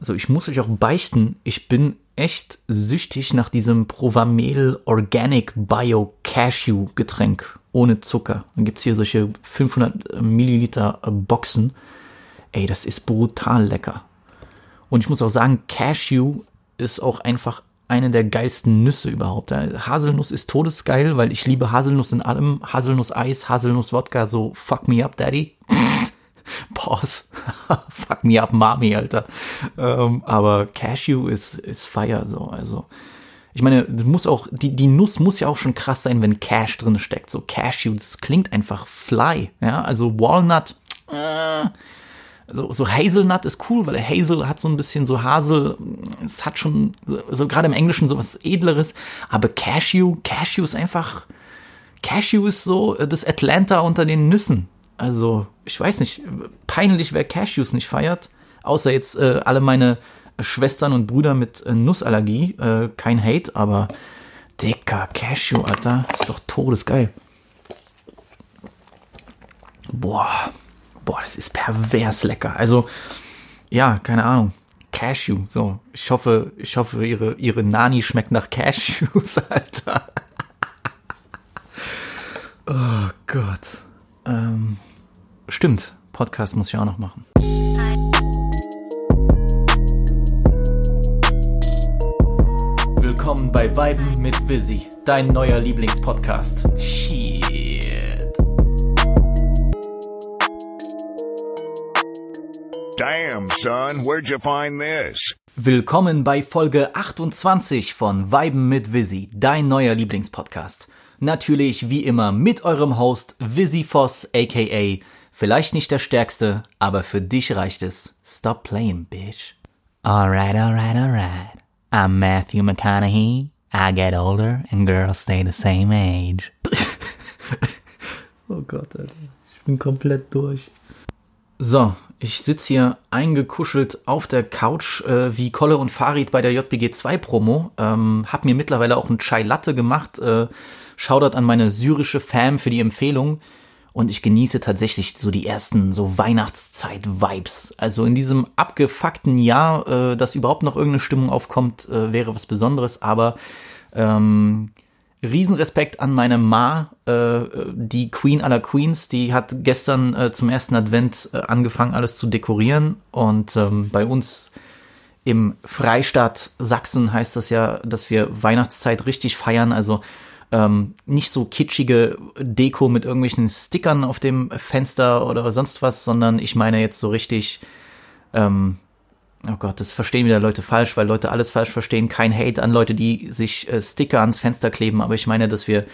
so ich muss euch auch beichten, ich bin echt süchtig nach diesem Provamel Organic Bio Cashew Getränk ohne Zucker. Dann gibt's hier solche 500 Milliliter Boxen. Ey, das ist brutal lecker. Und ich muss auch sagen, Cashew ist auch einfach eine der geilsten Nüsse überhaupt. Haselnuss ist todesgeil, weil ich liebe Haselnuss in allem. Haselnuss-Eis, Haselnuss-Wodka, so fuck me up, Daddy. Pause. fuck me up, Mami, Alter. Ähm, aber Cashew ist, ist Fire so. Also, ich meine, muss auch, die, die Nuss muss ja auch schon krass sein, wenn Cash drin steckt. So Cashew, das klingt einfach fly. Ja, also Walnut, äh, so, so Hazelnut ist cool, weil Hazel hat so ein bisschen so Hasel, es hat schon so, so gerade im Englischen so was edleres, aber Cashew, Cashew ist einfach, Cashew ist so das Atlanta unter den Nüssen. Also, ich weiß nicht, peinlich, wer Cashews nicht feiert, außer jetzt äh, alle meine Schwestern und Brüder mit äh, Nussallergie, äh, kein Hate, aber dicker Cashew, Alter, ist doch todesgeil. Boah, boah, das ist pervers lecker. Also, ja, keine Ahnung. Cashew, so. Ich hoffe, ich hoffe, ihre, ihre Nani schmeckt nach Cashews, Alter. Oh Gott. Ähm, stimmt, Podcast muss ich auch noch machen. Willkommen bei Weiben mit Visi, dein neuer Lieblingspodcast. Shit. Damn, son, where'd you find this? Willkommen bei Folge 28 von Weiben mit Visi, dein neuer Lieblingspodcast. Natürlich wie immer mit eurem Host Visi Voss, aka vielleicht nicht der stärkste, aber für dich reicht es. Stop playing, bitch. Alright, alright, alright. I'm Matthew McConaughey. I get older and girls stay the same age. oh Gott, Alter. Ich bin komplett durch. So, ich sitze hier eingekuschelt auf der Couch äh, wie Kolle und Farid bei der JBG 2 Promo. Ähm, hab mir mittlerweile auch einen Chai Latte gemacht. Äh, Shoutout an meine syrische Fam für die Empfehlung. Und ich genieße tatsächlich so die ersten so Weihnachtszeit-Vibes. Also in diesem abgefuckten Jahr, äh, dass überhaupt noch irgendeine Stimmung aufkommt, äh, wäre was Besonderes. Aber ähm, Riesenrespekt an meine Ma, äh, die Queen aller Queens, die hat gestern äh, zum ersten Advent äh, angefangen, alles zu dekorieren. Und ähm, bei uns im Freistaat Sachsen heißt das ja, dass wir Weihnachtszeit richtig feiern. Also ähm, nicht so kitschige Deko mit irgendwelchen Stickern auf dem Fenster oder sonst was, sondern ich meine jetzt so richtig ähm, Oh Gott, das verstehen wieder Leute falsch, weil Leute alles falsch verstehen. Kein Hate an Leute, die sich äh, Sticker ans Fenster kleben, aber ich meine, dass wir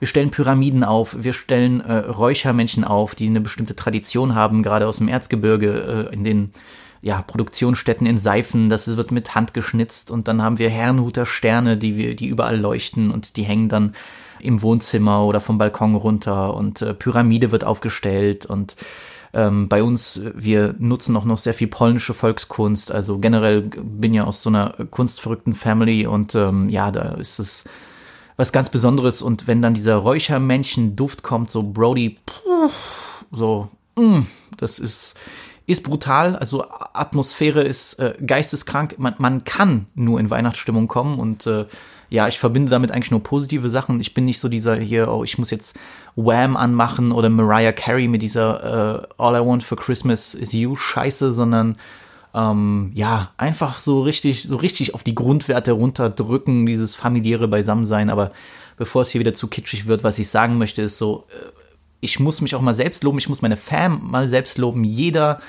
wir stellen Pyramiden auf, wir stellen äh, Räuchermännchen auf, die eine bestimmte Tradition haben, gerade aus dem Erzgebirge, äh, in den ja, Produktionsstätten in Seifen, das wird mit Hand geschnitzt und dann haben wir Herrenhuter Sterne, die die überall leuchten und die hängen dann im Wohnzimmer oder vom Balkon runter und äh, Pyramide wird aufgestellt und ähm, bei uns, wir nutzen auch noch sehr viel polnische Volkskunst. Also generell bin ja aus so einer kunstverrückten Family und ähm, ja, da ist es was ganz Besonderes. Und wenn dann dieser Räuchermännchen-Duft kommt, so Brody, so, mm, das ist ist brutal, also Atmosphäre ist äh, geisteskrank. Man, man kann nur in Weihnachtsstimmung kommen und äh, ja, ich verbinde damit eigentlich nur positive Sachen. Ich bin nicht so dieser hier, oh, ich muss jetzt Wham anmachen oder Mariah Carey mit dieser äh, All I Want for Christmas is You Scheiße, sondern ähm, ja, einfach so richtig, so richtig auf die Grundwerte runterdrücken, dieses familiäre Beisammensein. Aber bevor es hier wieder zu kitschig wird, was ich sagen möchte, ist so, äh, ich muss mich auch mal selbst loben, ich muss meine Fam mal selbst loben. Jeder,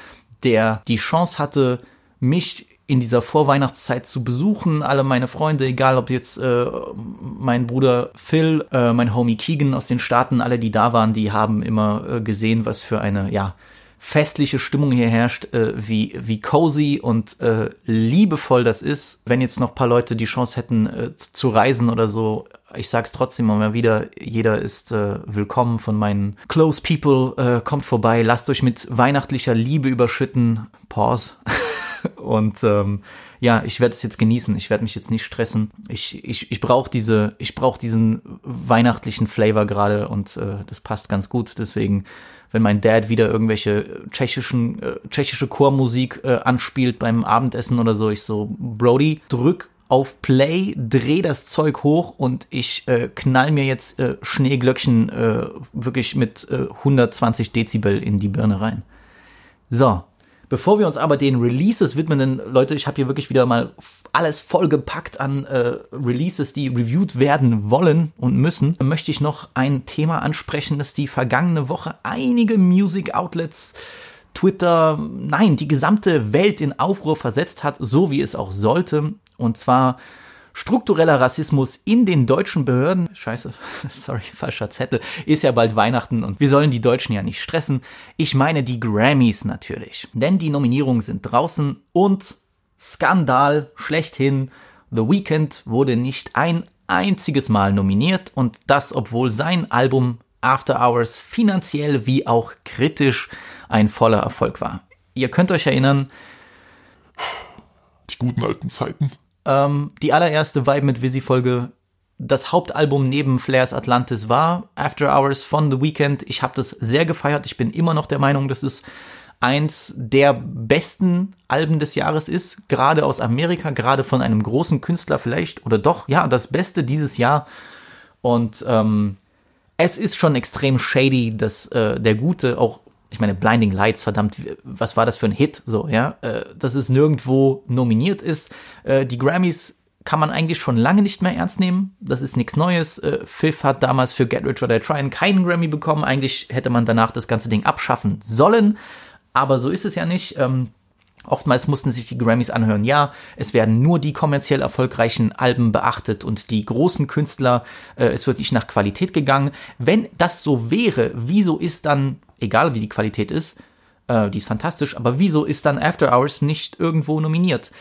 der die Chance hatte, mich in dieser Vorweihnachtszeit zu besuchen. Alle meine Freunde, egal ob jetzt äh, mein Bruder Phil, äh, mein Homie Keegan aus den Staaten, alle, die da waren, die haben immer äh, gesehen, was für eine, ja, festliche Stimmung hier herrscht, äh, wie, wie cozy und äh, liebevoll das ist. Wenn jetzt noch paar Leute die Chance hätten äh, zu reisen oder so, ich sag's trotzdem mal wieder, jeder ist äh, willkommen von meinen close people, äh, kommt vorbei, lasst euch mit weihnachtlicher Liebe überschütten. Pause. Und ähm, ja, ich werde es jetzt genießen. Ich werde mich jetzt nicht stressen. Ich, ich, ich brauche diese, ich brauche diesen weihnachtlichen Flavor gerade und äh, das passt ganz gut. Deswegen, wenn mein Dad wieder irgendwelche tschechischen, äh, tschechische Chormusik äh, anspielt beim Abendessen oder so, ich so, Brody, drück auf Play, dreh das Zeug hoch und ich äh, knall mir jetzt äh, Schneeglöckchen äh, wirklich mit äh, 120 Dezibel in die Birne rein. So, bevor wir uns aber den Releases widmen, denn Leute, ich habe hier wirklich wieder mal alles vollgepackt an äh, Releases, die reviewed werden wollen und müssen, möchte ich noch ein Thema ansprechen, das die vergangene Woche einige Music Outlets Twitter, nein, die gesamte Welt in Aufruhr versetzt hat, so wie es auch sollte. Und zwar struktureller Rassismus in den deutschen Behörden. Scheiße, sorry, falscher Zettel. Ist ja bald Weihnachten und wir sollen die Deutschen ja nicht stressen. Ich meine die Grammys natürlich. Denn die Nominierungen sind draußen und Skandal schlechthin. The Weeknd wurde nicht ein einziges Mal nominiert und das, obwohl sein Album After Hours finanziell wie auch kritisch ein voller Erfolg war. Ihr könnt euch erinnern, die guten alten Zeiten. Ähm, die allererste Vibe mit Visi-Folge, das Hauptalbum neben Flares Atlantis war After Hours von The Weeknd. Ich habe das sehr gefeiert. Ich bin immer noch der Meinung, dass es eins der besten Alben des Jahres ist, gerade aus Amerika, gerade von einem großen Künstler vielleicht oder doch, ja, das Beste dieses Jahr. Und ähm, es ist schon extrem shady, dass äh, der Gute auch ich meine, Blinding Lights, verdammt, was war das für ein Hit, so, ja, äh, dass es nirgendwo nominiert ist. Äh, die Grammys kann man eigentlich schon lange nicht mehr ernst nehmen. Das ist nichts Neues. Äh, Fifth hat damals für Get Rich or Die Tryin' keinen Grammy bekommen. Eigentlich hätte man danach das ganze Ding abschaffen sollen. Aber so ist es ja nicht. Ähm, Oftmals mussten sich die Grammys anhören, ja, es werden nur die kommerziell erfolgreichen Alben beachtet und die großen Künstler, äh, es wird nicht nach Qualität gegangen. Wenn das so wäre, wieso ist dann egal wie die Qualität ist, äh, die ist fantastisch, aber wieso ist dann After Hours nicht irgendwo nominiert?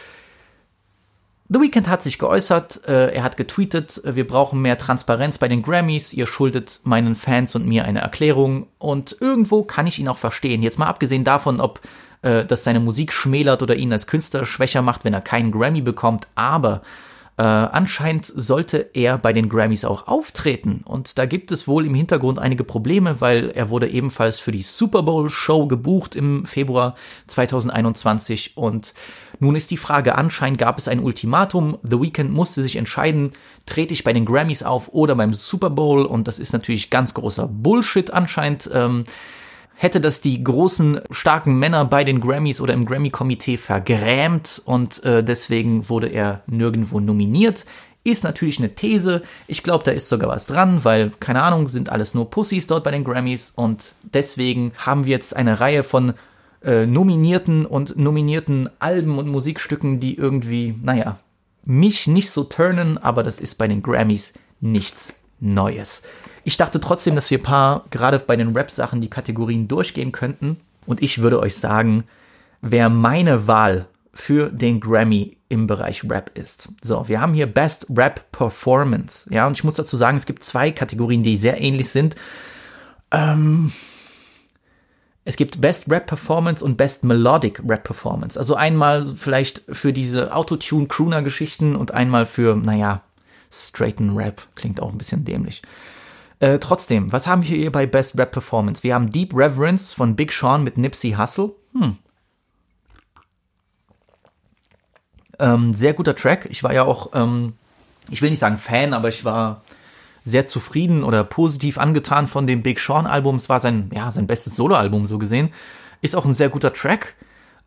The Weeknd hat sich geäußert, äh, er hat getweetet, äh, wir brauchen mehr Transparenz bei den Grammys, ihr schuldet meinen Fans und mir eine Erklärung und irgendwo kann ich ihn auch verstehen. Jetzt mal abgesehen davon, ob äh, das seine Musik schmälert oder ihn als Künstler schwächer macht, wenn er keinen Grammy bekommt, aber äh, anscheinend sollte er bei den Grammys auch auftreten. Und da gibt es wohl im Hintergrund einige Probleme, weil er wurde ebenfalls für die Super Bowl Show gebucht im Februar 2021. Und nun ist die Frage, anscheinend gab es ein Ultimatum. The Weeknd musste sich entscheiden, trete ich bei den Grammys auf oder beim Super Bowl. Und das ist natürlich ganz großer Bullshit anscheinend. Ähm, hätte das die großen, starken Männer bei den Grammys oder im Grammy-Komitee vergrämt und äh, deswegen wurde er nirgendwo nominiert. Ist natürlich eine These. Ich glaube, da ist sogar was dran, weil, keine Ahnung, sind alles nur Pussys dort bei den Grammys und deswegen haben wir jetzt eine Reihe von äh, nominierten und nominierten Alben und Musikstücken, die irgendwie, naja, mich nicht so turnen, aber das ist bei den Grammys nichts Neues. Ich dachte trotzdem, dass wir ein paar, gerade bei den Rap-Sachen, die Kategorien durchgehen könnten. Und ich würde euch sagen, wer meine Wahl für den Grammy im Bereich Rap ist. So, wir haben hier Best Rap Performance. Ja, und ich muss dazu sagen, es gibt zwei Kategorien, die sehr ähnlich sind. Ähm, es gibt Best Rap Performance und Best Melodic Rap Performance. Also einmal vielleicht für diese Autotune-Crooner-Geschichten und einmal für, naja, straighten Rap. Klingt auch ein bisschen dämlich. Äh, trotzdem, was haben wir hier bei Best Rap Performance? Wir haben Deep Reverence von Big Sean mit Nipsey Hussle. Hm. Ähm, sehr guter Track. Ich war ja auch, ähm, ich will nicht sagen Fan, aber ich war sehr zufrieden oder positiv angetan von dem Big Sean Album. Es war sein, ja, sein bestes Soloalbum so gesehen. Ist auch ein sehr guter Track.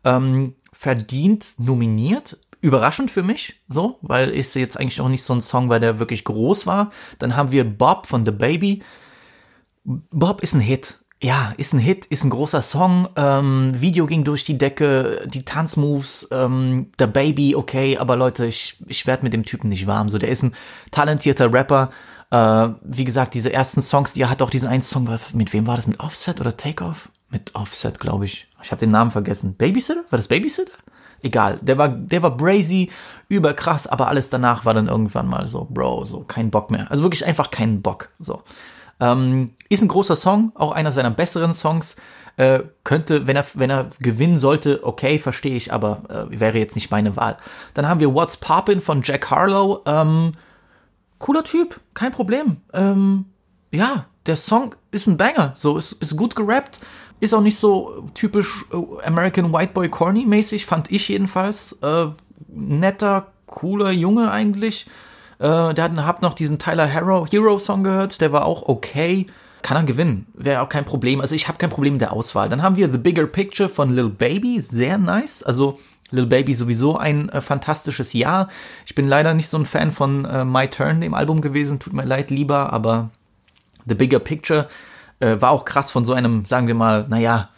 Ähm, verdient nominiert überraschend für mich, so, weil ist jetzt eigentlich auch nicht so ein Song, weil der wirklich groß war. Dann haben wir Bob von The Baby. Bob ist ein Hit. Ja, ist ein Hit, ist ein großer Song. Ähm, Video ging durch die Decke, die Tanzmoves, ähm, The Baby, okay, aber Leute, ich, ich werde mit dem Typen nicht warm. So, der ist ein talentierter Rapper. Äh, wie gesagt, diese ersten Songs, die er hat auch diesen einen Song, mit wem war das? Mit Offset oder Takeoff? Mit Offset, glaube ich. Ich habe den Namen vergessen. Babysitter? War das Babysitter? Egal. Der war, der war brazy, überkrass, aber alles danach war dann irgendwann mal so, Bro, so kein Bock mehr. Also wirklich einfach keinen Bock. So. Ähm, ist ein großer Song, auch einer seiner besseren Songs. Äh, könnte, wenn er, wenn er gewinnen sollte, okay, verstehe ich, aber äh, wäre jetzt nicht meine Wahl. Dann haben wir What's Poppin' von Jack Harlow. Ähm, cooler Typ, kein Problem. Ähm, ja, der Song ist ein Banger, so ist, ist gut gerappt, ist auch nicht so typisch äh, American White Boy Corny mäßig, fand ich jedenfalls. Äh, netter, cooler Junge eigentlich. Äh, der hat, hab noch diesen Tyler Hero, Hero Song gehört, der war auch okay. Kann er gewinnen, wäre auch kein Problem. Also ich habe kein Problem mit der Auswahl. Dann haben wir The Bigger Picture von Lil Baby, sehr nice. Also Lil Baby sowieso ein äh, fantastisches Jahr. Ich bin leider nicht so ein Fan von äh, My Turn, dem Album gewesen, tut mir leid, lieber, aber The Bigger Picture äh, war auch krass von so einem, sagen wir mal, naja,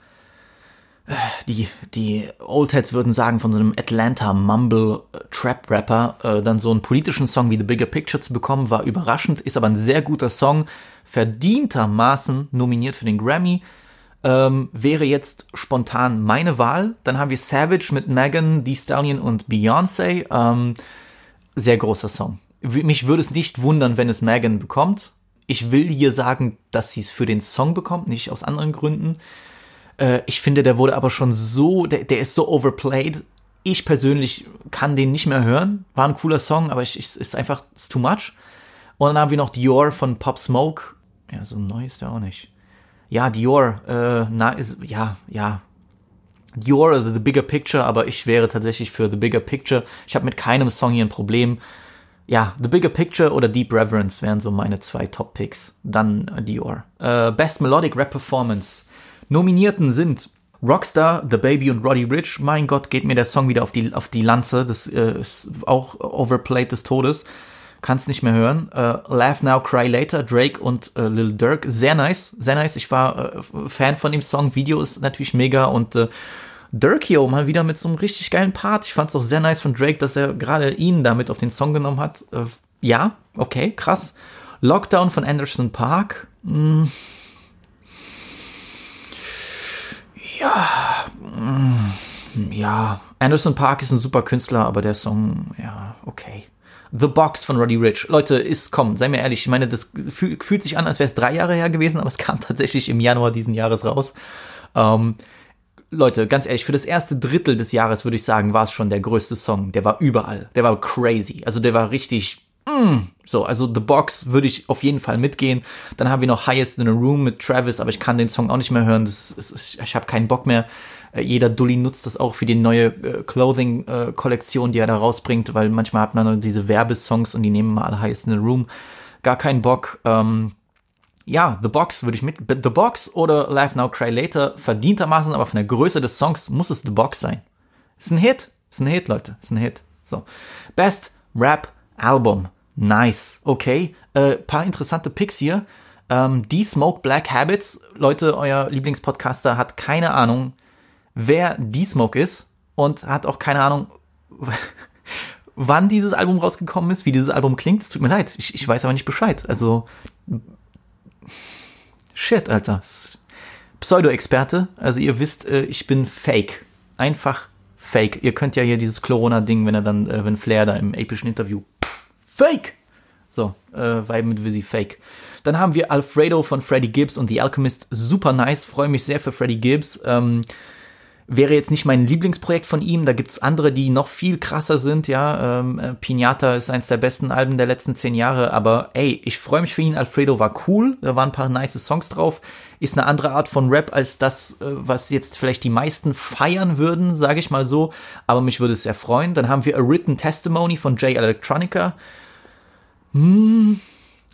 äh, die, die Old Heads würden sagen, von so einem Atlanta Mumble äh, Trap Rapper, äh, dann so einen politischen Song wie The Bigger Picture zu bekommen, war überraschend, ist aber ein sehr guter Song, verdientermaßen nominiert für den Grammy. Ähm, wäre jetzt spontan meine Wahl. Dann haben wir Savage mit Megan, The Stallion und Beyoncé. Ähm, sehr großer Song. Mich würde es nicht wundern, wenn es Megan bekommt. Ich will hier sagen, dass sie es für den Song bekommt, nicht aus anderen Gründen. Äh, ich finde, der wurde aber schon so, der, der ist so overplayed. Ich persönlich kann den nicht mehr hören. War ein cooler Song, aber ich, ist einfach ist too much. Und dann haben wir noch Dior von Pop Smoke. Ja, so neu ist der auch nicht. Ja, Dior, äh, na, ist, ja, ja. Dior oder The Bigger Picture, aber ich wäre tatsächlich für The Bigger Picture. Ich habe mit keinem Song hier ein Problem ja, The Bigger Picture oder Deep Reverence wären so meine zwei Top-Picks. Dann äh, Dior. Äh, Best Melodic Rap Performance. Nominierten sind Rockstar, The Baby und Roddy Rich. Mein Gott, geht mir der Song wieder auf die, auf die Lanze. Das äh, ist auch overplayed des Todes. Kann's nicht mehr hören. Äh, Laugh Now, Cry Later, Drake und äh, Lil Durk. Sehr nice, sehr nice. Ich war äh, Fan von dem Song. Video ist natürlich mega und Dirkio mal wieder mit so einem richtig geilen Part. Ich fand es auch sehr nice von Drake, dass er gerade ihn damit auf den Song genommen hat. Äh, ja, okay, krass. Lockdown von Anderson Park. Hm. Ja, hm. ja. Anderson Park ist ein super Künstler, aber der Song, ja, okay. The Box von Roddy Rich. Leute, ist, komm, sei mir ehrlich, ich meine, das fühlt, fühlt sich an, als wäre es drei Jahre her gewesen, aber es kam tatsächlich im Januar diesen Jahres raus. Ähm, Leute, ganz ehrlich, für das erste Drittel des Jahres würde ich sagen, war es schon der größte Song. Der war überall. Der war crazy. Also der war richtig. Mm, so, also The Box würde ich auf jeden Fall mitgehen. Dann haben wir noch Highest in a Room mit Travis, aber ich kann den Song auch nicht mehr hören. Das ist, ist, ich habe keinen Bock mehr. Äh, jeder Dulli nutzt das auch für die neue äh, Clothing-Kollektion, äh, die er da rausbringt, weil manchmal hat man diese Werbesongs und die nehmen mal Highest in a Room. Gar keinen Bock. Ähm, ja, The Box würde ich mit. The Box oder Laugh Now Cry Later verdientermaßen, aber von der Größe des Songs muss es The Box sein. Ist ein Hit. Ist ein Hit, Leute. Ist ein Hit. So. Best Rap Album. Nice. Okay. Äh, paar interessante Picks hier. Ähm, die Smoke Black Habits. Leute, euer Lieblingspodcaster hat keine Ahnung, wer die Smoke ist und hat auch keine Ahnung, wann dieses Album rausgekommen ist, wie dieses Album klingt. Es tut mir leid. Ich, ich weiß aber nicht Bescheid. Also Shit, Alter. Pseudo-Experte. Also ihr wisst, äh, ich bin fake. Einfach fake. Ihr könnt ja hier dieses Corona-Ding, wenn er dann, äh, wenn Flair da im epischen Interview. Fake! So, äh, Vibe mit Visi Fake. Dann haben wir Alfredo von Freddie Gibbs und The Alchemist. Super nice. Freue mich sehr für Freddie Gibbs. Ähm, wäre jetzt nicht mein Lieblingsprojekt von ihm. Da gibt's andere, die noch viel krasser sind. Ja, ähm, äh, Pinata ist eins der besten Alben der letzten zehn Jahre. Aber ey, ich freue mich für ihn. Alfredo war cool. Da waren ein paar nice Songs drauf. Ist eine andere Art von Rap als das, äh, was jetzt vielleicht die meisten feiern würden, sage ich mal so. Aber mich würde es sehr freuen. Dann haben wir A Written Testimony von Jay Electronica. Hm,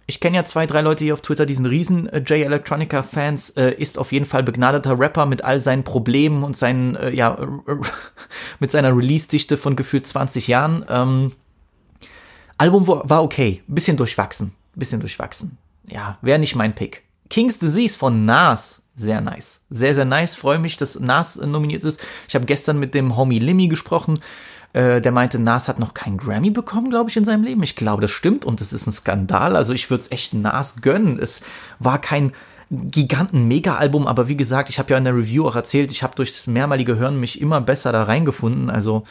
ich kenne ja zwei, drei Leute hier auf Twitter, die sind riesen äh, J Electronica Fans, äh, ist auf jeden Fall begnadeter Rapper mit all seinen Problemen und seinen, äh, ja, mit seiner Release-Dichte von gefühlt 20 Jahren. Ähm, Album war okay, bisschen durchwachsen, bisschen durchwachsen. Ja, wäre nicht mein Pick. King's Disease von Nas, sehr nice. Sehr, sehr nice. Freue mich, dass Nas nominiert ist. Ich habe gestern mit dem Homie Limmy gesprochen. Äh, der meinte, Nas hat noch keinen Grammy bekommen, glaube ich, in seinem Leben. Ich glaube, das stimmt und das ist ein Skandal. Also ich würde es echt Nas gönnen. Es war kein Giganten-Mega-Album, aber wie gesagt, ich habe ja in der Review auch erzählt, ich habe durch das mehrmalige Hören mich immer besser da reingefunden. Also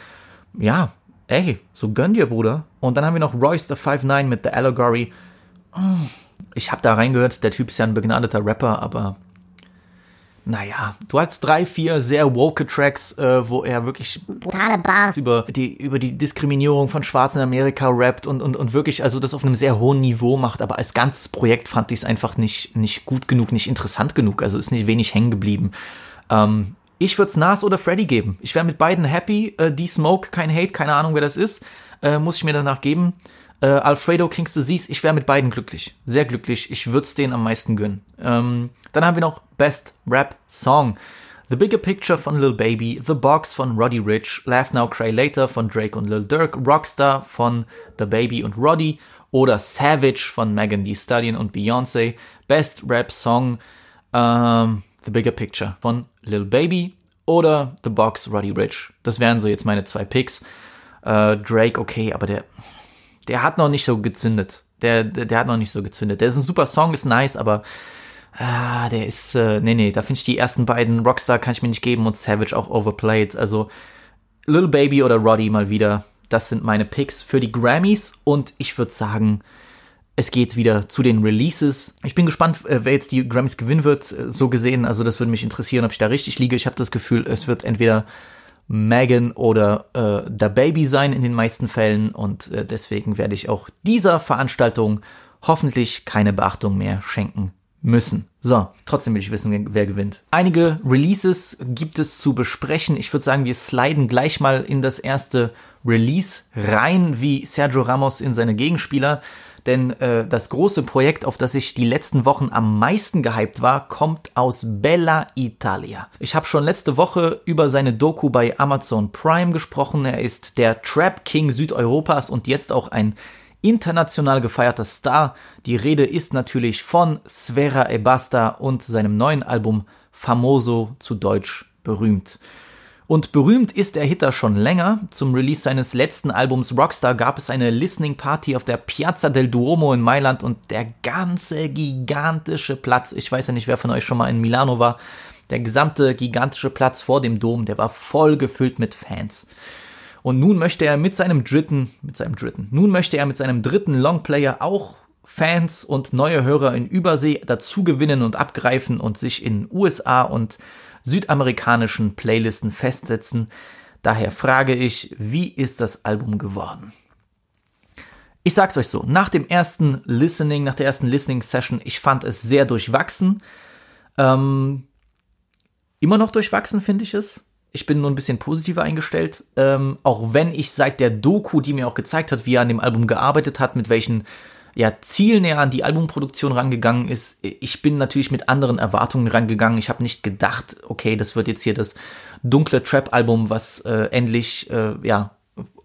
ja, ey, so gönn dir, Bruder. Und dann haben wir noch Royce the 5'9 mit The Allegory. Ich habe da reingehört, der Typ ist ja ein begnadeter Rapper, aber naja, du hast drei, vier sehr woke Tracks, äh, wo er wirklich brutale Bars über die, über die Diskriminierung von Schwarzen in Amerika rappt und, und, und wirklich, also das auf einem sehr hohen Niveau macht, aber als ganzes Projekt fand ich es einfach nicht, nicht gut genug, nicht interessant genug, also ist nicht wenig hängen geblieben. Ähm, ich würde es Nas oder Freddy geben. Ich wäre mit beiden happy. Äh, die Smoke, kein Hate, keine Ahnung, wer das ist. Äh, muss ich mir danach geben. Äh, Alfredo Kings Disease, ich wäre mit beiden glücklich. Sehr glücklich. Ich würde es denen am meisten gönnen. Ähm, dann haben wir noch Best Rap Song. The Bigger Picture von Lil Baby, The Box von Roddy Rich, Laugh Now Cry Later von Drake und Lil Durk, Rockstar von The Baby und Roddy oder Savage von Megan Thee Stallion und Beyoncé. Best Rap Song ähm, The Bigger Picture von Lil Baby oder The Box Roddy Rich. Das wären so jetzt meine zwei Picks. Äh, Drake, okay, aber der, der hat noch nicht so gezündet. Der, der, der hat noch nicht so gezündet. Der ist ein super Song, ist nice, aber ah, der ist, äh, nee, nee, da finde ich die ersten beiden Rockstar kann ich mir nicht geben und Savage auch overplayed. Also Little Baby oder Roddy mal wieder. Das sind meine Picks für die Grammys und ich würde sagen, es geht wieder zu den Releases. Ich bin gespannt, äh, wer jetzt die Grammys gewinnen wird, äh, so gesehen. Also das würde mich interessieren, ob ich da richtig liege. Ich habe das Gefühl, es wird entweder Megan oder äh, der Baby sein in den meisten Fällen und äh, deswegen werde ich auch dieser Veranstaltung hoffentlich keine Beachtung mehr schenken müssen. So, trotzdem will ich wissen, wer gewinnt. Einige Releases gibt es zu besprechen. Ich würde sagen, wir sliden gleich mal in das erste Release rein, wie Sergio Ramos in seine Gegenspieler. Denn äh, das große Projekt, auf das ich die letzten Wochen am meisten gehypt war, kommt aus Bella Italia. Ich habe schon letzte Woche über seine Doku bei Amazon Prime gesprochen. Er ist der Trap King Südeuropas und jetzt auch ein international gefeierter Star. Die Rede ist natürlich von Sfera Ebasta und seinem neuen Album Famoso zu Deutsch berühmt. Und berühmt ist der Hitter schon länger. Zum Release seines letzten Albums Rockstar gab es eine Listening Party auf der Piazza del Duomo in Mailand und der ganze gigantische Platz, ich weiß ja nicht, wer von euch schon mal in Milano war, der gesamte gigantische Platz vor dem Dom, der war voll gefüllt mit Fans. Und nun möchte er mit seinem dritten, mit seinem dritten, nun möchte er mit seinem dritten Longplayer auch Fans und neue Hörer in Übersee dazu gewinnen und abgreifen und sich in USA und südamerikanischen Playlisten festsetzen. Daher frage ich, wie ist das Album geworden? Ich sag's euch so, nach dem ersten Listening, nach der ersten Listening Session, ich fand es sehr durchwachsen. Ähm, immer noch durchwachsen finde ich es. Ich bin nur ein bisschen positiver eingestellt, ähm, auch wenn ich seit der Doku, die mir auch gezeigt hat, wie er an dem Album gearbeitet hat, mit welchen ja, zielnäher an die Albumproduktion rangegangen ist. Ich bin natürlich mit anderen Erwartungen rangegangen. Ich habe nicht gedacht, okay, das wird jetzt hier das dunkle Trap-Album, was äh, endlich, äh, ja,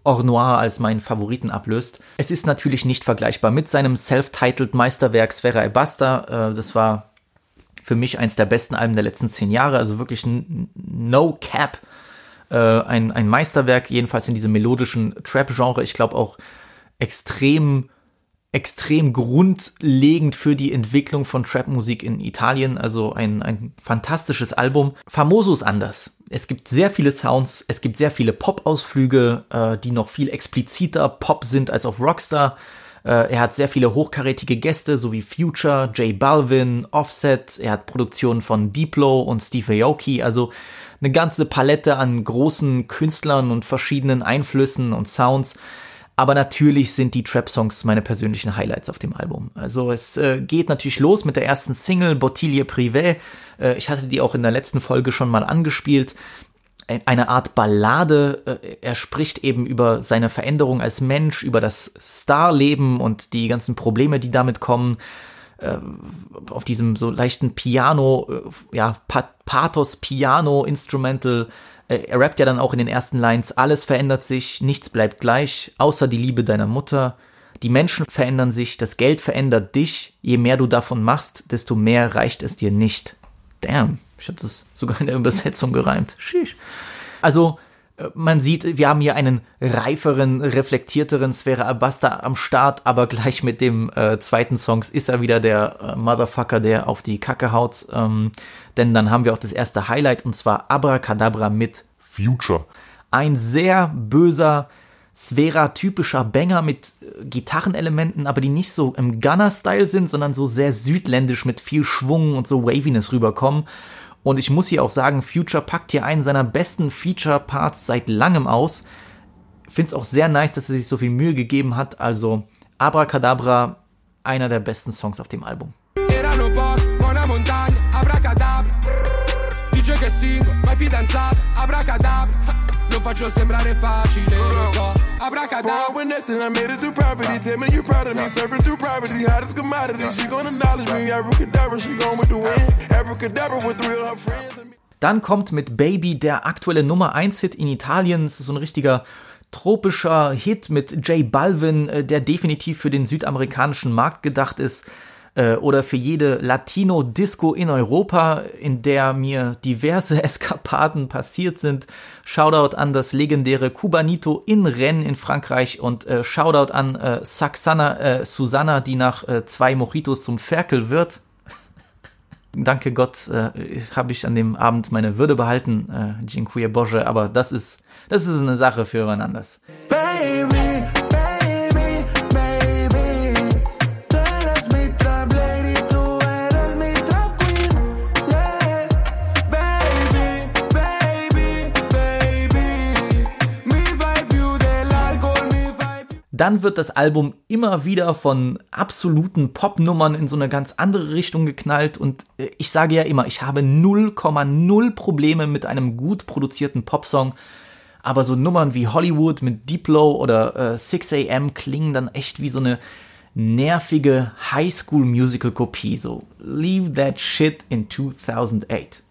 Or Noir als meinen Favoriten ablöst. Es ist natürlich nicht vergleichbar mit seinem self-titled Meisterwerk Sfera Ebasta. Äh, das war für mich eins der besten Alben der letzten zehn Jahre, also wirklich ein No Cap. Äh, ein, ein Meisterwerk, jedenfalls in diesem melodischen Trap-Genre. Ich glaube auch extrem extrem grundlegend für die Entwicklung von Trap-Musik in Italien. Also ein, ein fantastisches Album. Famoso ist anders. Es gibt sehr viele Sounds, es gibt sehr viele Pop-Ausflüge, äh, die noch viel expliziter Pop sind als auf Rockstar. Äh, er hat sehr viele hochkarätige Gäste, sowie Future, J Balvin, Offset. Er hat Produktionen von Diplo und Steve Aoki. Also eine ganze Palette an großen Künstlern und verschiedenen Einflüssen und Sounds. Aber natürlich sind die Trap-Songs meine persönlichen Highlights auf dem Album. Also es äh, geht natürlich los mit der ersten Single, Bottilie Privé. Äh, ich hatte die auch in der letzten Folge schon mal angespielt. Eine Art Ballade. Äh, er spricht eben über seine Veränderung als Mensch, über das Starleben und die ganzen Probleme, die damit kommen äh, auf diesem so leichten Piano, äh, ja, Pathos Piano Instrumental er rappt ja dann auch in den ersten Lines, alles verändert sich, nichts bleibt gleich, außer die Liebe deiner Mutter. Die Menschen verändern sich, das Geld verändert dich. Je mehr du davon machst, desto mehr reicht es dir nicht. Damn, ich habe das sogar in der Übersetzung gereimt. Sheesh. Also, äh, man sieht, wir haben hier einen reiferen, reflektierteren Sphäre Abasta am Start, aber gleich mit dem äh, zweiten Songs ist er wieder der äh, Motherfucker, der auf die Kacke haut. Ähm, denn dann haben wir auch das erste Highlight und zwar Abracadabra mit Future. Ein sehr böser, Sphera-typischer Banger mit äh, Gitarrenelementen, aber die nicht so im Gunner-Style sind, sondern so sehr südländisch mit viel Schwung und so Waviness rüberkommen. Und ich muss hier auch sagen, Future packt hier einen seiner besten Feature-Parts seit langem aus. Finde es auch sehr nice, dass er sich so viel Mühe gegeben hat. Also Abracadabra, einer der besten Songs auf dem Album. Dice che singo, ma è fidanzato, abracadabra Lo faccio sembrare facile, lo so, abracadabra Born with nothing, I made it through property. Tell me you proud of me, surfing through property. Hottest commodity, she gon' acknowledge me. Abracadabra, she gone with the wind. Abracadabra with real her friends. Dann kommt mit Baby der aktuelle Nummer 1 Hit in Italien. Es ist so ein richtiger tropischer Hit mit J Balvin, äh, der definitiv für den südamerikanischen Markt gedacht ist. Äh, Oder für jede Latino-Disco in Europa, in der mir diverse Eskapaden passiert sind. Shoutout an das legendäre Cubanito in Rennes in Frankreich und äh, Shoutout an äh, Saxana äh, Susanna, die nach äh, zwei Mojitos zum Ferkel wird. Danke Gott, äh, habe ich an dem Abend meine Würde behalten, äh, Dziękuję Boże, aber das ist, das ist eine Sache für wann anders. Baby, Dann wird das Album immer wieder von absoluten Popnummern in so eine ganz andere Richtung geknallt und äh, ich sage ja immer, ich habe 0,0 Probleme mit einem gut produzierten Popsong, aber so Nummern wie Hollywood mit Diplo oder äh, 6am klingen dann echt wie so eine nervige Highschool-Musical-Kopie, so Leave That Shit in 2008.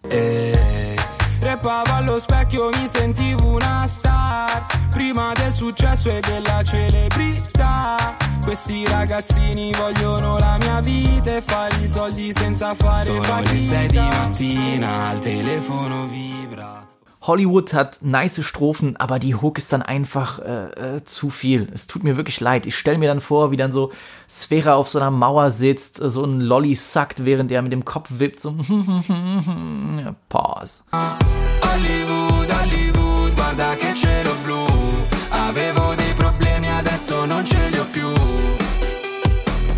Rappavo allo specchio, mi sentivo una star. Prima del successo e della celebrità. Questi ragazzini vogliono la mia vita E fare i soldi senza fare Sono le fatica sei di mattina, al telefono vibra. Hollywood hat nice Strophen, aber die Hook ist dann einfach äh, äh, zu viel. Es tut mir wirklich leid. Ich stelle mir dann vor, wie dann so Sphäre auf so einer Mauer sitzt, äh, so ein Lolly sackt, während er mit dem Kopf wippt, so Pause. Hollywood, Hollywood, guarda che cielo blu Avevo dei problemi, adesso non ce li ho più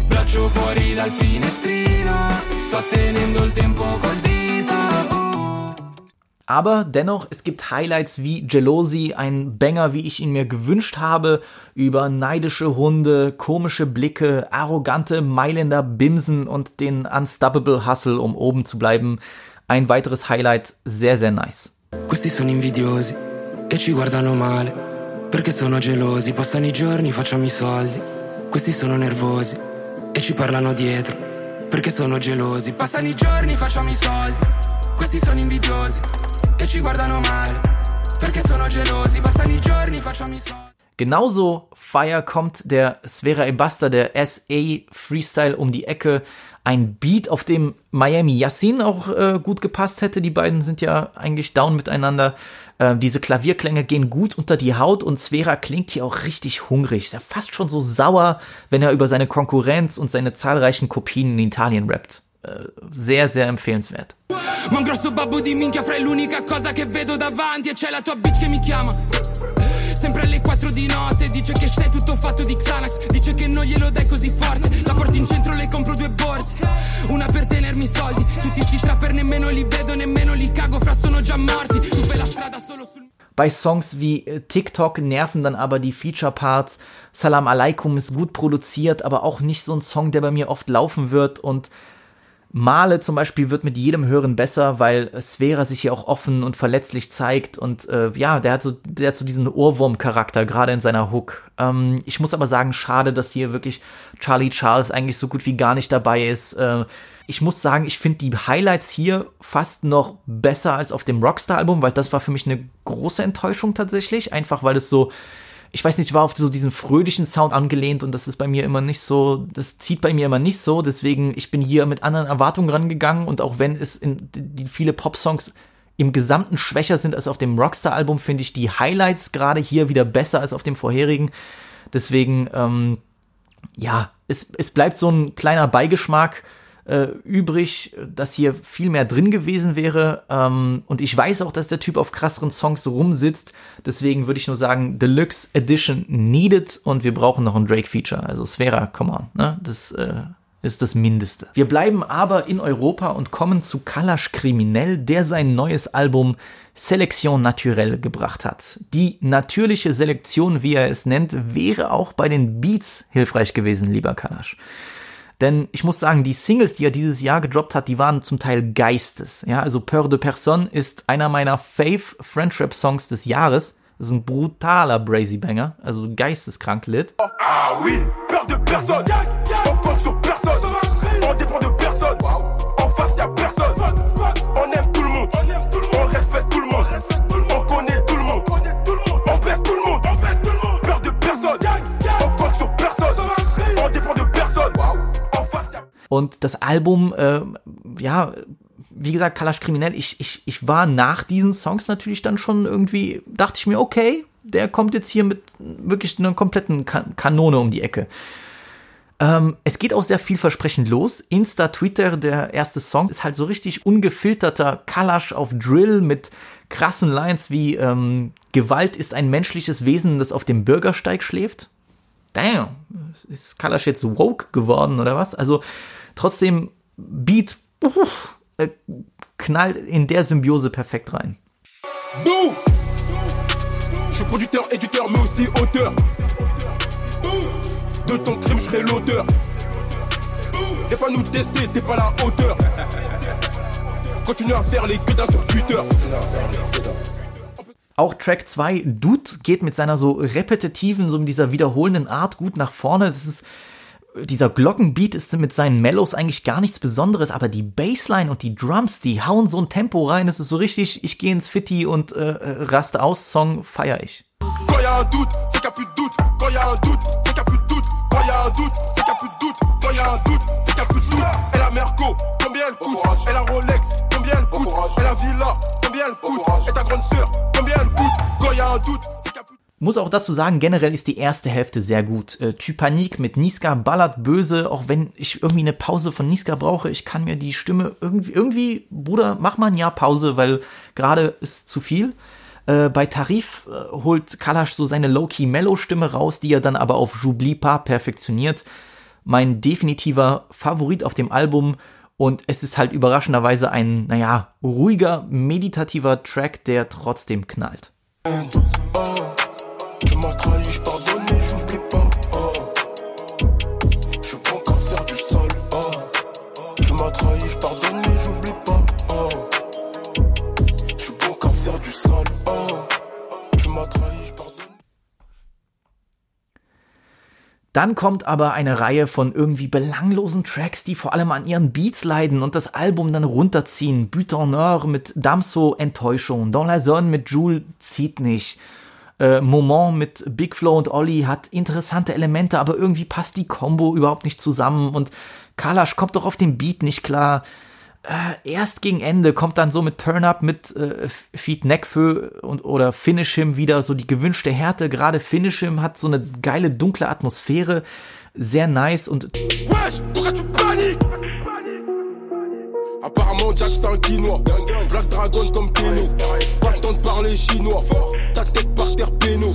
Braccio fuori dal finestrino Sto tenendo il tempo col dito. Aber dennoch, es gibt Highlights wie Jealousy, ein Banger, wie ich ihn mir gewünscht habe, über neidische Hunde, komische Blicke, arrogante Mailänder Bimsen und den Unstoppable Hustle, um oben zu bleiben. Ein weiteres Highlight, sehr, sehr nice. Questi sono invidiosi e ci guardano male. Perché sono gelosi, passano i giorni, facciamo i soldi. Questi sono nervosi e ci parlano dietro. Perché sono gelosi, passano i giorni, facciamo i soldi. Questi sono invidiosi e ci guardano male. Perché sono gelosi, passano i giorni, facciamo i soldi. Genauso fire kommt der Sfera Ebasta, der SA Freestyle um die Ecke. Ein Beat, auf dem Miami Yassin auch äh, gut gepasst hätte. Die beiden sind ja eigentlich down miteinander. Äh, diese Klavierklänge gehen gut unter die Haut und Sfera klingt hier auch richtig hungrig. Ja fast schon so sauer, wenn er über seine Konkurrenz und seine zahlreichen Kopien in Italien rappt. Sehr, sehr empfehlenswert. Ma un grosso babbo di minchia fra è l'unica cosa che vedo davanti E c'è la tua bitch che mi chiama Sempre alle 4 di notte Dice che sei tutto fatto di Xanax Dice che non glielo dai così forte La porti in centro, le compro due borse Una per tenermi i soldi Tutti sti trapper nemmeno li vedo, nemmeno li cago Fra sono già morti Tu fai la strada solo sul... Bei Songs wie äh, TikTok nerven dann aber die Feature-Parts. Salam Alaikum ist gut produziert, aber auch nicht so ein Song, der bei mir oft laufen wird. Und Male zum Beispiel wird mit jedem Hören besser, weil Sphera sich hier auch offen und verletzlich zeigt. Und äh, ja, der hat so, der hat so diesen Ohrwurm-Charakter, gerade in seiner Hook. Ähm, ich muss aber sagen, schade, dass hier wirklich Charlie Charles eigentlich so gut wie gar nicht dabei ist. Äh, ich muss sagen, ich finde die Highlights hier fast noch besser als auf dem Rockstar-Album, weil das war für mich eine große Enttäuschung tatsächlich. Einfach weil es so, ich weiß nicht, ich war auf so diesen fröhlichen Sound angelehnt und das ist bei mir immer nicht so, das zieht bei mir immer nicht so. Deswegen, ich bin hier mit anderen Erwartungen rangegangen und auch wenn es in die viele Pop-Songs im Gesamten schwächer sind als auf dem Rockstar-Album, finde ich die Highlights gerade hier wieder besser als auf dem vorherigen. Deswegen, ähm, ja, es, es bleibt so ein kleiner Beigeschmack äh, übrig, dass hier viel mehr drin gewesen wäre. Ähm, und ich weiß auch, dass der Typ auf krasseren Songs rumsitzt. Deswegen würde ich nur sagen, Deluxe Edition needed und wir brauchen noch ein Drake-Feature. Also Sphera, come on. Ne? Das, äh, ist das Mindeste. Wir bleiben aber in Europa und kommen zu Kalash Kriminell, der sein neues Album Selection Naturelle gebracht hat. Die natürliche Selektion, wie er es nennt, wäre auch bei den Beats hilfreich gewesen, lieber Kalash. Denn ich muss sagen, die Singles, die er dieses Jahr gedroppt hat, die waren zum Teil geistes. Ja, also Peur de Personne ist einer meiner Fave French Rap Songs des Jahres. Das ist ein brutaler Brazy Banger, also geisteskrank lit. Ah oui, peur de personne. Und das Album, äh, ja, wie gesagt, Kalash Kriminell, ich, ich, ich war nach diesen Songs natürlich dann schon irgendwie, dachte ich mir, okay, der kommt jetzt hier mit wirklich einer kompletten kan Kanone um die Ecke. Ähm, es geht auch sehr vielversprechend los. Insta, Twitter, der erste Song ist halt so richtig ungefilterter Kalash auf Drill mit krassen Lines wie ähm, Gewalt ist ein menschliches Wesen, das auf dem Bürgersteig schläft. Damn, ist Kalash jetzt woke geworden oder was? Also trotzdem Beat uff, äh, knallt in der Symbiose perfekt rein. Nous Je suis producteur, éditeur, mais aussi auteur. De ton crime, je serai l'auteur. Viens pas nous tester, t'es pas la hauteur. Continue à faire les gueudins sur Twitter. Auch Track 2, Dude, geht mit seiner so repetitiven, so mit dieser wiederholenden Art gut nach vorne. Das ist, dieser Glockenbeat ist mit seinen Mellows eigentlich gar nichts Besonderes, aber die Bassline und die Drums, die hauen so ein Tempo rein. Das ist so richtig, ich gehe ins Fitti und äh, äh, raste aus, Song feier ich. Muss auch dazu sagen, generell ist die erste Hälfte sehr gut. Äh, Typanik mit Niska ballert böse, auch wenn ich irgendwie eine Pause von Niska brauche. Ich kann mir die Stimme irgendwie, irgendwie, Bruder, mach mal ein Jahr Pause, weil gerade ist zu viel. Äh, bei Tarif äh, holt Kalash so seine Low-Key-Mellow-Stimme raus, die er dann aber auf J'oublie pas perfektioniert. Mein definitiver Favorit auf dem Album. Und es ist halt überraschenderweise ein, naja, ruhiger, meditativer Track, der trotzdem knallt. Tu m'as trahi, je pardonne, mais j'oublie j'oublie pas. Oh. Je suis qu'à faire du sol. Oh. Tu m'as trahi, je pardonne. Dann kommt aber eine Reihe von irgendwie belanglosen Tracks, die vor allem an ihren Beats leiden und das Album dann runterziehen. Butonner mit Damso Enttäuschung, Dans la Zone mit Jules zieht nicht. Äh, Moment mit Big Flo und Olli hat interessante Elemente, aber irgendwie passt die Combo überhaupt nicht zusammen. Und Kalash kommt doch auf den Beat nicht klar. Äh, erst gegen Ende kommt dann so mit Turn Up mit äh, Feed Neckfö und oder Finish Him wieder so die gewünschte Härte. Gerade Finish Him hat so eine geile dunkle Atmosphäre, sehr nice und Wesh, Apparemment Jack c'est un Black Dragon comme Keno. Pas de parler chinois. Ta tête par terre péno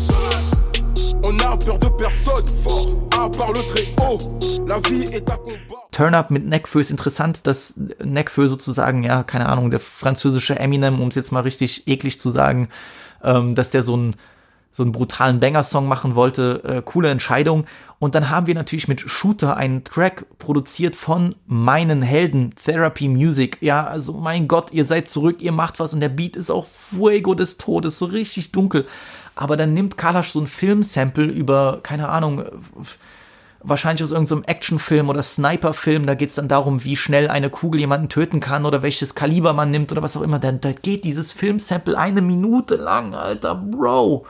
On a peur de personne À part le très haut La vie est un combat Turn Up mit Neckfö ist interessant, dass Neckfö sozusagen, ja, keine Ahnung, der französische Eminem, um es jetzt mal richtig eklig zu sagen, ähm, dass der so einen so einen brutalen Banger-Song machen wollte. Äh, coole Entscheidung. Und dann haben wir natürlich mit Shooter einen Track produziert von meinen Helden, Therapy Music. Ja, also mein Gott, ihr seid zurück, ihr macht was und der Beat ist auch Fuego des Todes, so richtig dunkel. Aber dann nimmt Kalash so ein Film-Sample über, keine Ahnung, wahrscheinlich aus irgendeinem Actionfilm oder Sniper-Film, da geht's dann darum, wie schnell eine Kugel jemanden töten kann oder welches Kaliber man nimmt oder was auch immer. Dann da geht dieses Film-Sample eine Minute lang, Alter, Bro.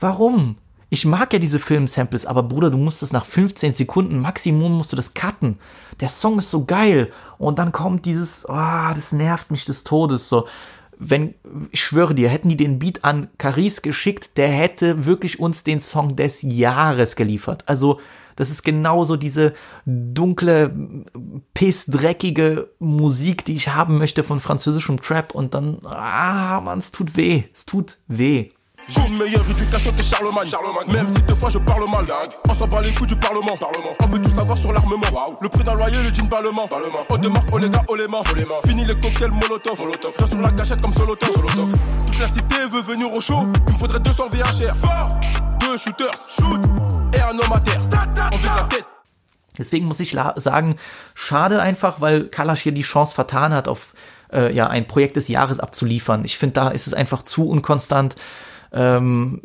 Warum? Ich mag ja diese Film-Samples, aber Bruder, du musst das nach 15 Sekunden, Maximum musst du das cutten. Der Song ist so geil. Und dann kommt dieses, ah, das nervt mich des Todes, so. Wenn, ich schwöre dir, hätten die den Beat an Caris geschickt, der hätte wirklich uns den Song des Jahres geliefert. Also, das ist genauso diese dunkle, pissdreckige Musik, die ich haben möchte von französischem Trap und dann, ah, man, es tut weh, es tut weh. J'ai une meilleure éducation que Charlemagne. Même si deux fois je parle mal. On s'en bat les couilles du Parlement. On veut tout savoir sur l'armement. Le prix d'un loyer, le jean parlement. On démarre, on les gars, on les mains. Fini les cocktails Molotov. Reste sur la cachette comme Solotov. Toute la cité veut venir au show. Il me faudrait 200 VHR. Deux shooters. Shoot. Et un homme à terre. On vise la tête. Deswegen muss ich la- sagen, schade einfach, weil Kalash hier die Chance vertan hat, auf äh, ja ein Projekt des Jahres abzuliefern. Ich finde, da ist es einfach zu unkonstant. Ähm,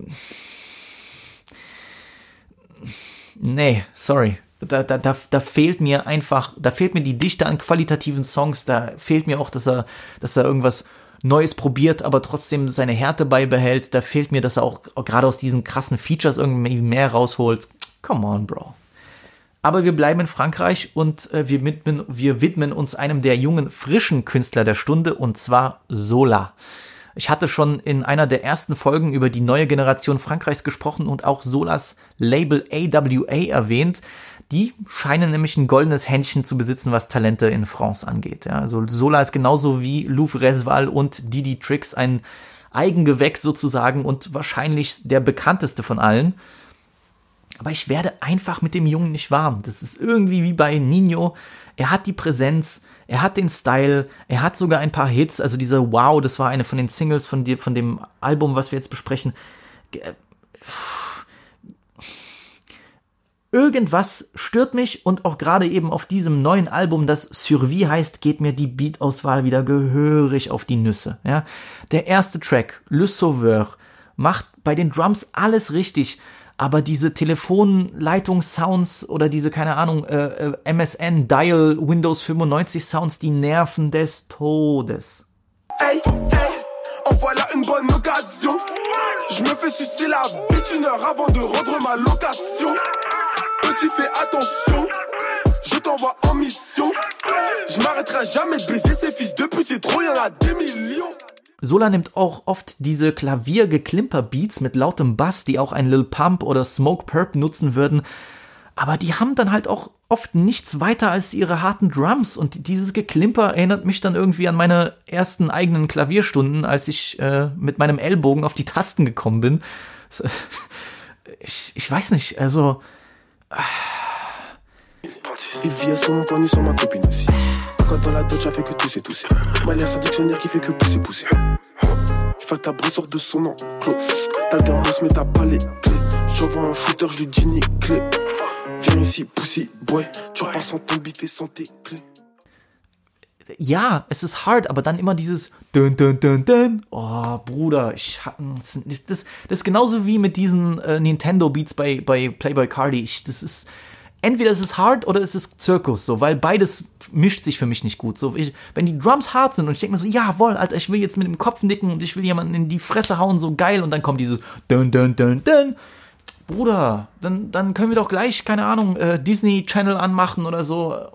nee, sorry. Da, da, da, da fehlt mir einfach, da fehlt mir die Dichte an qualitativen Songs, da fehlt mir auch, dass er, dass er irgendwas Neues probiert, aber trotzdem seine Härte beibehält. Da fehlt mir, dass er auch gerade aus diesen krassen Features irgendwie mehr rausholt. Come on, Bro. Aber wir bleiben in Frankreich und äh, wir, widmen, wir widmen uns einem der jungen, frischen Künstler der Stunde und zwar Sola. Ich hatte schon in einer der ersten Folgen über die neue Generation Frankreichs gesprochen und auch Solas Label AWA erwähnt. Die scheinen nämlich ein goldenes Händchen zu besitzen, was Talente in France angeht. Ja, also Sola ist genauso wie Louvre Resval und Didi Tricks ein Eigengewächs sozusagen und wahrscheinlich der bekannteste von allen. Aber ich werde einfach mit dem Jungen nicht warm. Das ist irgendwie wie bei Nino. Er hat die Präsenz, er hat den Style, er hat sogar ein paar Hits. Also diese Wow, das war eine von den Singles von, dir, von dem Album, was wir jetzt besprechen. Ge- Irgendwas stört mich und auch gerade eben auf diesem neuen Album, das Survie heißt, geht mir die Beatauswahl wieder gehörig auf die Nüsse. Ja? Der erste Track, Le Sauveur, macht bei den Drums alles richtig, aber diese Telefonleitungs-Sounds oder diese, keine Ahnung, äh, äh, MSN, Dial, Windows 95 Sounds, die nerven des Todes. Hey, hey, en voilà une bonne occasion. Je me fais sucer la bite une heure avant de rendre ma location. Petit, fais attention. Je t'envoie en mission. Je m'arrêterai jamais de baiser ces fils de pute, c'est trop, y'en a des millions. Sola nimmt auch oft diese Klavier-Geklimper-Beats mit lautem Bass, die auch ein Lil Pump oder Smoke Purp nutzen würden. Aber die haben dann halt auch oft nichts weiter als ihre harten Drums. Und dieses Geklimper erinnert mich dann irgendwie an meine ersten eigenen Klavierstunden, als ich äh, mit meinem Ellbogen auf die Tasten gekommen bin. Ich, ich weiß nicht, also Les Quand dans la dot, j'ai fait que tousser, tousser. Malias, un dictionnaire qui fait que pousser, pousser. Je fais que ta brosse sort de son enclos. T'as le gamos, mais t'as pas les clés. J'envoie un shooter, je dis ni clé. Viens ici, pussy boy. Tu repars sans ton bif et sans tes clés. ja, es ist hart, aber dann immer dieses dun dun dun dun. Oh, Bruder, ich das, das, das ist genauso wie mit diesen äh, Nintendo Beats bei bei Playboy Cardi. Ich, das ist entweder ist es hart oder ist es Zirkus, so, weil beides mischt sich für mich nicht gut. So, ich, wenn die Drums hart sind und ich denke mir so, jawohl, Alter, ich will jetzt mit dem Kopf nicken und ich will jemanden in die Fresse hauen, so geil, und dann kommt dieses dun dun dun dun. Bruder, dann, dann können wir doch gleich, keine Ahnung, äh, Disney Channel anmachen oder so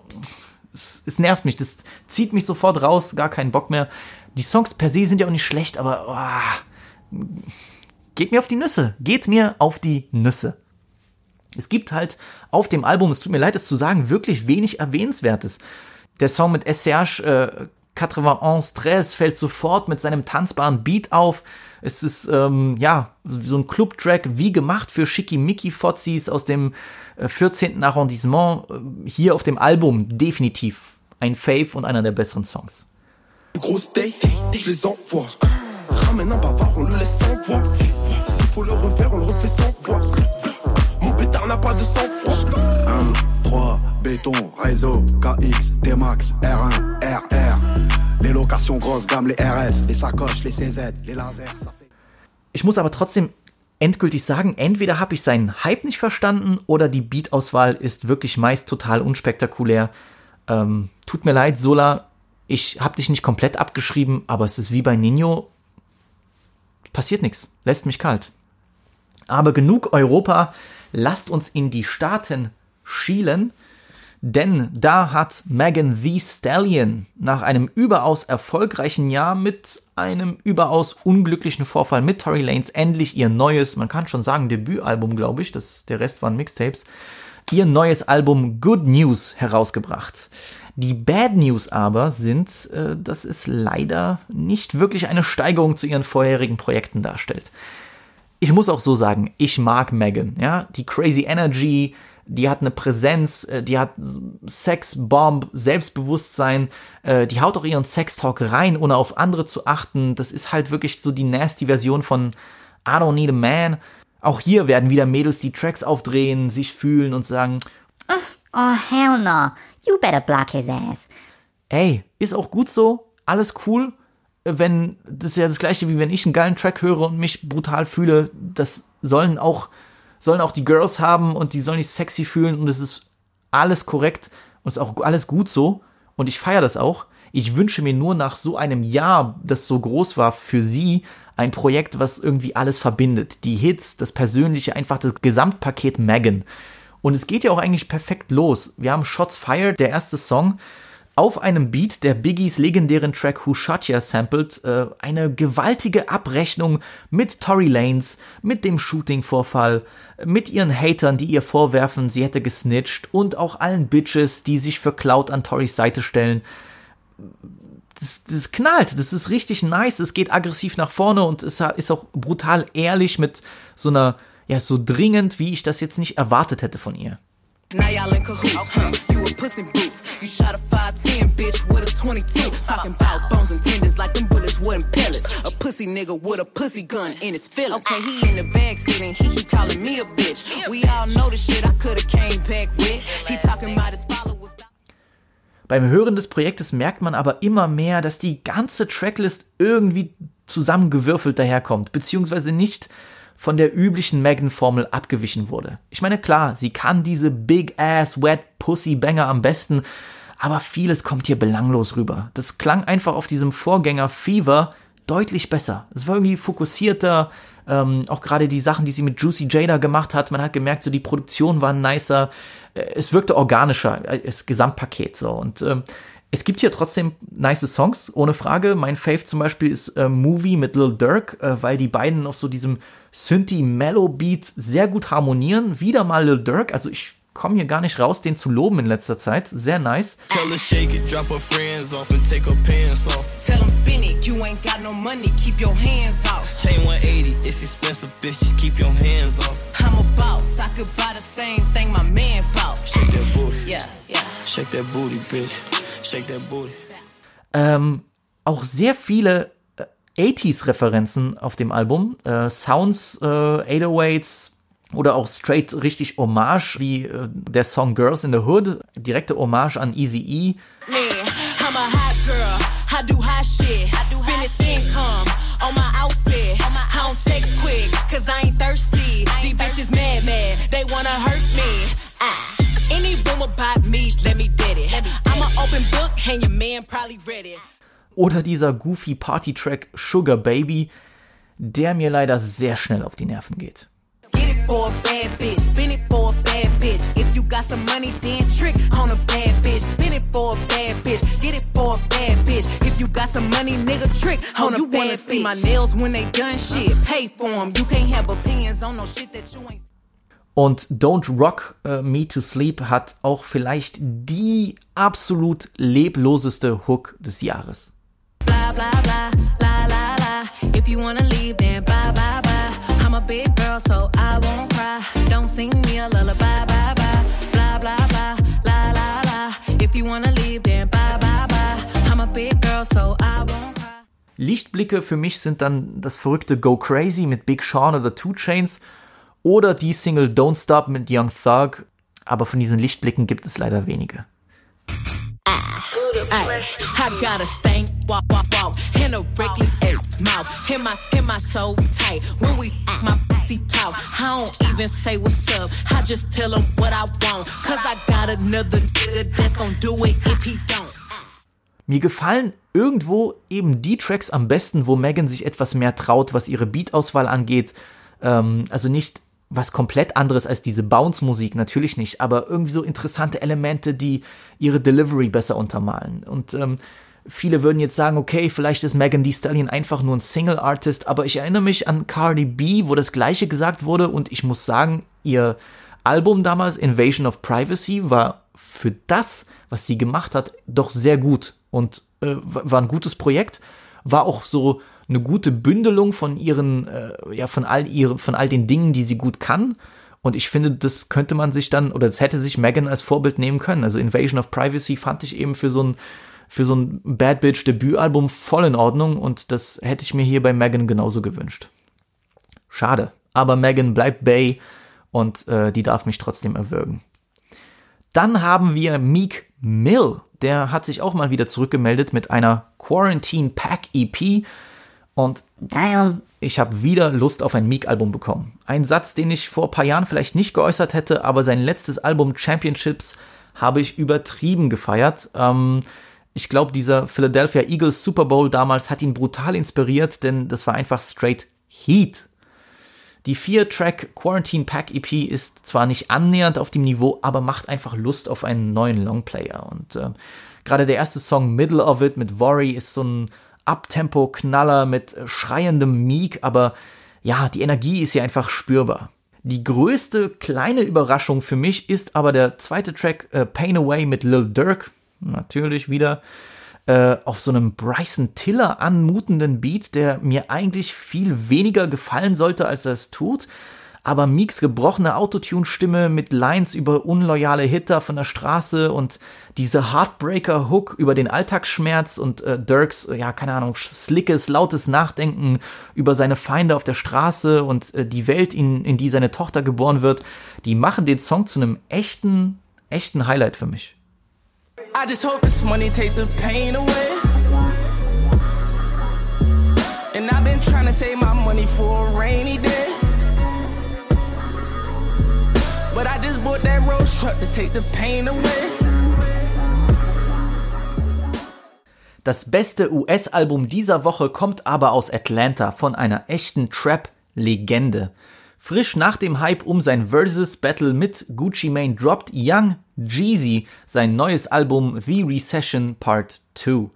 es, es nervt mich, das zieht mich sofort raus, gar keinen Bock mehr. Die Songs per se sind ja auch nicht schlecht, aber oh, geht mir auf die Nüsse, geht mir auf die Nüsse. Es gibt halt auf dem Album, es tut mir leid, es zu sagen, wirklich wenig Erwähnenswertes. Der Song mit SCH äh, 91 13 fällt sofort mit seinem tanzbaren Beat auf. Es ist, ähm, ja, so ein Club-Track wie gemacht für Schickimicki-Fotzis aus dem äh, 14. Arrondissement. Äh, Hier auf dem Album definitiv ein Fave und einer der besseren Songs. Day, je les envoie. Ramène un bavard, on le laisse grosses gamme, les RS, les sacoches, les CZ, les lasers. Ich muss aber trotzdem endgültig sagen, entweder habe ich seinen Hype nicht verstanden oder die Beat-Auswahl ist wirklich meist total unspektakulär. Ähm, tut mir leid, Sola, ich habe dich nicht komplett abgeschrieben, aber es ist wie bei Nino. Passiert nichts, lässt mich kalt. Aber genug Europa, lasst uns in die Staaten schielen, denn da hat Megan the Stallion nach einem überaus erfolgreichen Jahr mit einem überaus unglücklichen Vorfall mit Tory Lanez endlich ihr neues, man kann schon sagen Debütalbum, glaube ich, das, der Rest waren Mixtapes, ihr neues Album Good News herausgebracht. Die Bad News aber sind, äh, dass es leider nicht wirklich eine Steigerung zu ihren vorherigen Projekten darstellt. ich muss auch so sagen, ich mag Megan, ja, die crazy Energy, die hat eine Präsenz, äh, die hat Sex, Bomb, Selbstbewusstsein, äh, die haut auch ihren Sextalk rein, ohne auf andere zu achten. Das ist halt wirklich so die nasty Version von I don't need a man. Auch hier werden wieder Mädels die Tracks aufdrehen, sich fühlen und sagen, Oh, hell no. You better block his ass. ey, ist auch gut so, alles cool. Wenn, das ist ja das gleiche, wie wenn ich einen geilen Track höre und mich brutal fühle, das sollen auch, sollen auch die Girls haben und die sollen sich sexy fühlen und es ist alles korrekt und es ist auch alles gut so und ich feiere das auch. Ich wünsche mir nur nach so einem Jahr, das so groß war für sie, ein Projekt, was irgendwie alles verbindet. Die Hits, das Persönliche, einfach das Gesamtpaket Megan. Und es geht ja auch eigentlich perfekt los. Wir haben Shots Fired, der erste Song, auf einem Beat, der Biggies legendären Track Who Shot Ya sampled, äh, eine gewaltige Abrechnung mit Tory Lanes, mit dem Shooting-Vorfall, mit ihren Hatern, die ihr vorwerfen, sie hätte gesnitcht und auch allen Bitches, die sich für Cloud an Torys Seite stellen. Das, das knallt, das ist richtig nice, es geht aggressiv nach vorne und es ist auch brutal ehrlich mit so einer, ja, so dringend, wie ich das jetzt nicht erwartet hätte von ihr. Now y'all in cahoots, huh? You a pussy boots. You shot a 22. Talking about bones and tendons like them bullets wooden pellets. A pussy nigga with a pussy gun in his feelings. Okay, he in the back sitting, he keep calling me a bitch. We all know the shit I coulda came back with. He talking about his followers. Beim Hören des Projektes merkt man aber immer mehr, dass die ganze Tracklist irgendwie zusammengewürfelt daherkommt, beziehungsweise nicht von der üblichen Megan-Formel abgewichen wurde. Ich meine, klar, sie kann diese Big Ass Wet Pussy Banger am besten, aber vieles kommt hier belanglos rüber. Das klang einfach auf diesem Vorgänger Fever deutlich besser. Es war irgendwie fokussierter, ähm, auch gerade die Sachen, die sie mit Juicy Jada gemacht hat, man hat gemerkt, so die Produktion war nicer, Äh, es wirkte organischer, äh, das Gesamtpaket so und ähm, es gibt hier trotzdem nice Songs, ohne Frage. Mein Fave zum Beispiel ist äh, Movie mit Lil Durk, äh, weil die beiden auf so diesem Synthie-Mellow-Beat sehr gut harmonieren. Wieder mal Lil Durk, also ich komme hier gar nicht raus, den zu loben in letzter Zeit. Sehr nice. Tell her shake it, drop her friends off and take her pants off. Tell him spin it, you ain't got no money, keep your hands off. Chain 180, it's expensive, bitch, just keep your hands off. I'm a boss, I could buy the same thing my man bought. Shake that booty, Yeah, yeah. shake that booty, bitch. Shake that booty. Ähm, auch sehr viele äh, 80s-Referenzen auf dem Album. Äh, Sounds, äh, 808s oder auch straight richtig Hommage, wie äh, der Song Girls in the Hood. Direkte Hommage an Easy E. Ah. Oder dieser goofy Party-Track Sugar Baby, der mir leider sehr schnell auf die Nerven geht. Get it for a bad bitch, spin it for a bad bitch. If you got some money, then trick on a bad bitch. Spin it for a bad bitch, get it for a bad bitch. If you got some money, nigga, trick oh, on a you wanna see my nails when they done shit? Pay for 'em. You can't have opinions on no shit that you ain't. Und Don't Rock äh, Me to Sleep hat auch vielleicht die absolut lebloseste Hook des Jahres. Blah blah blah, la la la. If you wanna leave, then bye big girl, so I won't cry. Don't sing me a lullaby, bye bye. Blah blah blah, la la la. If you wanna leave, then bye bye bye. I'm a big girl, so I won't cry. Lichtblicke für mich sind dann das verrückte Go Crazy mit Big Sean oder Two Chains oder die Single Don't Stop mit Young Thug, aber von diesen Lichtblicken gibt es leider wenige. Ay, I got a stank, walk, walk, walk, and a reckless ass mouth. And my, and my so tight. When we f- my pussy talk, I don't even say what's up. I just tell him what I want. Cause I got another nigga that's gonna do it if he don't. Mir gefallen irgendwo eben die Tracks am besten, wo Megan sich etwas mehr traut, was ihre Beatauswahl angeht. Ähm, also nicht was komplett anderes als diese Bounce-Musik, natürlich nicht, aber irgendwie so interessante Elemente, die ihre Delivery besser untermalen. Und ähm, viele würden jetzt sagen, okay, vielleicht ist Megan Thee Stallion einfach nur ein Single-Artist, aber ich erinnere mich an Cardi B, wo das gleiche gesagt wurde und ich muss sagen, ihr Album damals, Invasion of Privacy, war für das, was sie gemacht hat, doch sehr gut und äh, war ein gutes Projekt. War auch so eine gute Bündelung von ihren, äh, ja, von all ihren, von all den Dingen, die sie gut kann. Und ich finde, das könnte man sich dann, oder das hätte sich Megan als Vorbild nehmen können. Also Invasion of Privacy fand ich eben für so ein, für so ein Bad Bitch Debütalbum voll in Ordnung und das hätte ich mir hier bei Megan genauso gewünscht. Schade. Aber Megan bleibt Bay und äh, die darf mich trotzdem erwürgen. Dann haben wir Meek Mill. Der hat sich auch mal wieder zurückgemeldet mit einer Quarantine Pack EP. Und Damn. ich habe wieder Lust auf ein Meek-Album bekommen. Ein Satz, den ich vor ein paar Jahren vielleicht nicht geäußert hätte, aber sein letztes Album Championships habe ich übertrieben gefeiert. Ähm, ich glaube, dieser Philadelphia Eagles Super Bowl damals hat ihn brutal inspiriert, denn das war einfach straight Heat. Die vier-Track Quarantine Pack EP ist zwar nicht annähernd auf dem Niveau, aber macht einfach Lust auf einen neuen Longplayer. Und äh, gerade der erste Song Middle of It mit Worry ist so ein Abtempo-Knaller mit äh, schreiendem Meek, aber ja, die Energie ist hier einfach spürbar. Die größte kleine Überraschung für mich ist aber der zweite Track äh, Pain Away mit Lil Durk. Natürlich wieder äh, auf so einem Bryson Tiller anmutenden Beat, der mir eigentlich viel weniger gefallen sollte, als er es tut. Aber Meeks gebrochene Autotune-Stimme mit Lines über unloyale Hitter von der Straße und diese Heartbreaker-Hook über den Alltagsschmerz und äh, Dirks, ja, keine Ahnung, slickes, lautes Nachdenken über seine Feinde auf der Straße und äh, die Welt, in, in die seine Tochter geboren wird, die machen den Song zu einem echten, echten Highlight für mich. I just hope this money take the pain away. And I've been trying to save my money for a rainy day. But I just bought that rose truck to take the pain away. Das beste US-Album dieser Woche kommt aber aus Atlanta von einer echten Trap-Legende. Frisch nach dem Hype um sein Versus Battle mit Gucci Mane droppt Young Jeezy sein neues Album The Recession Part 2.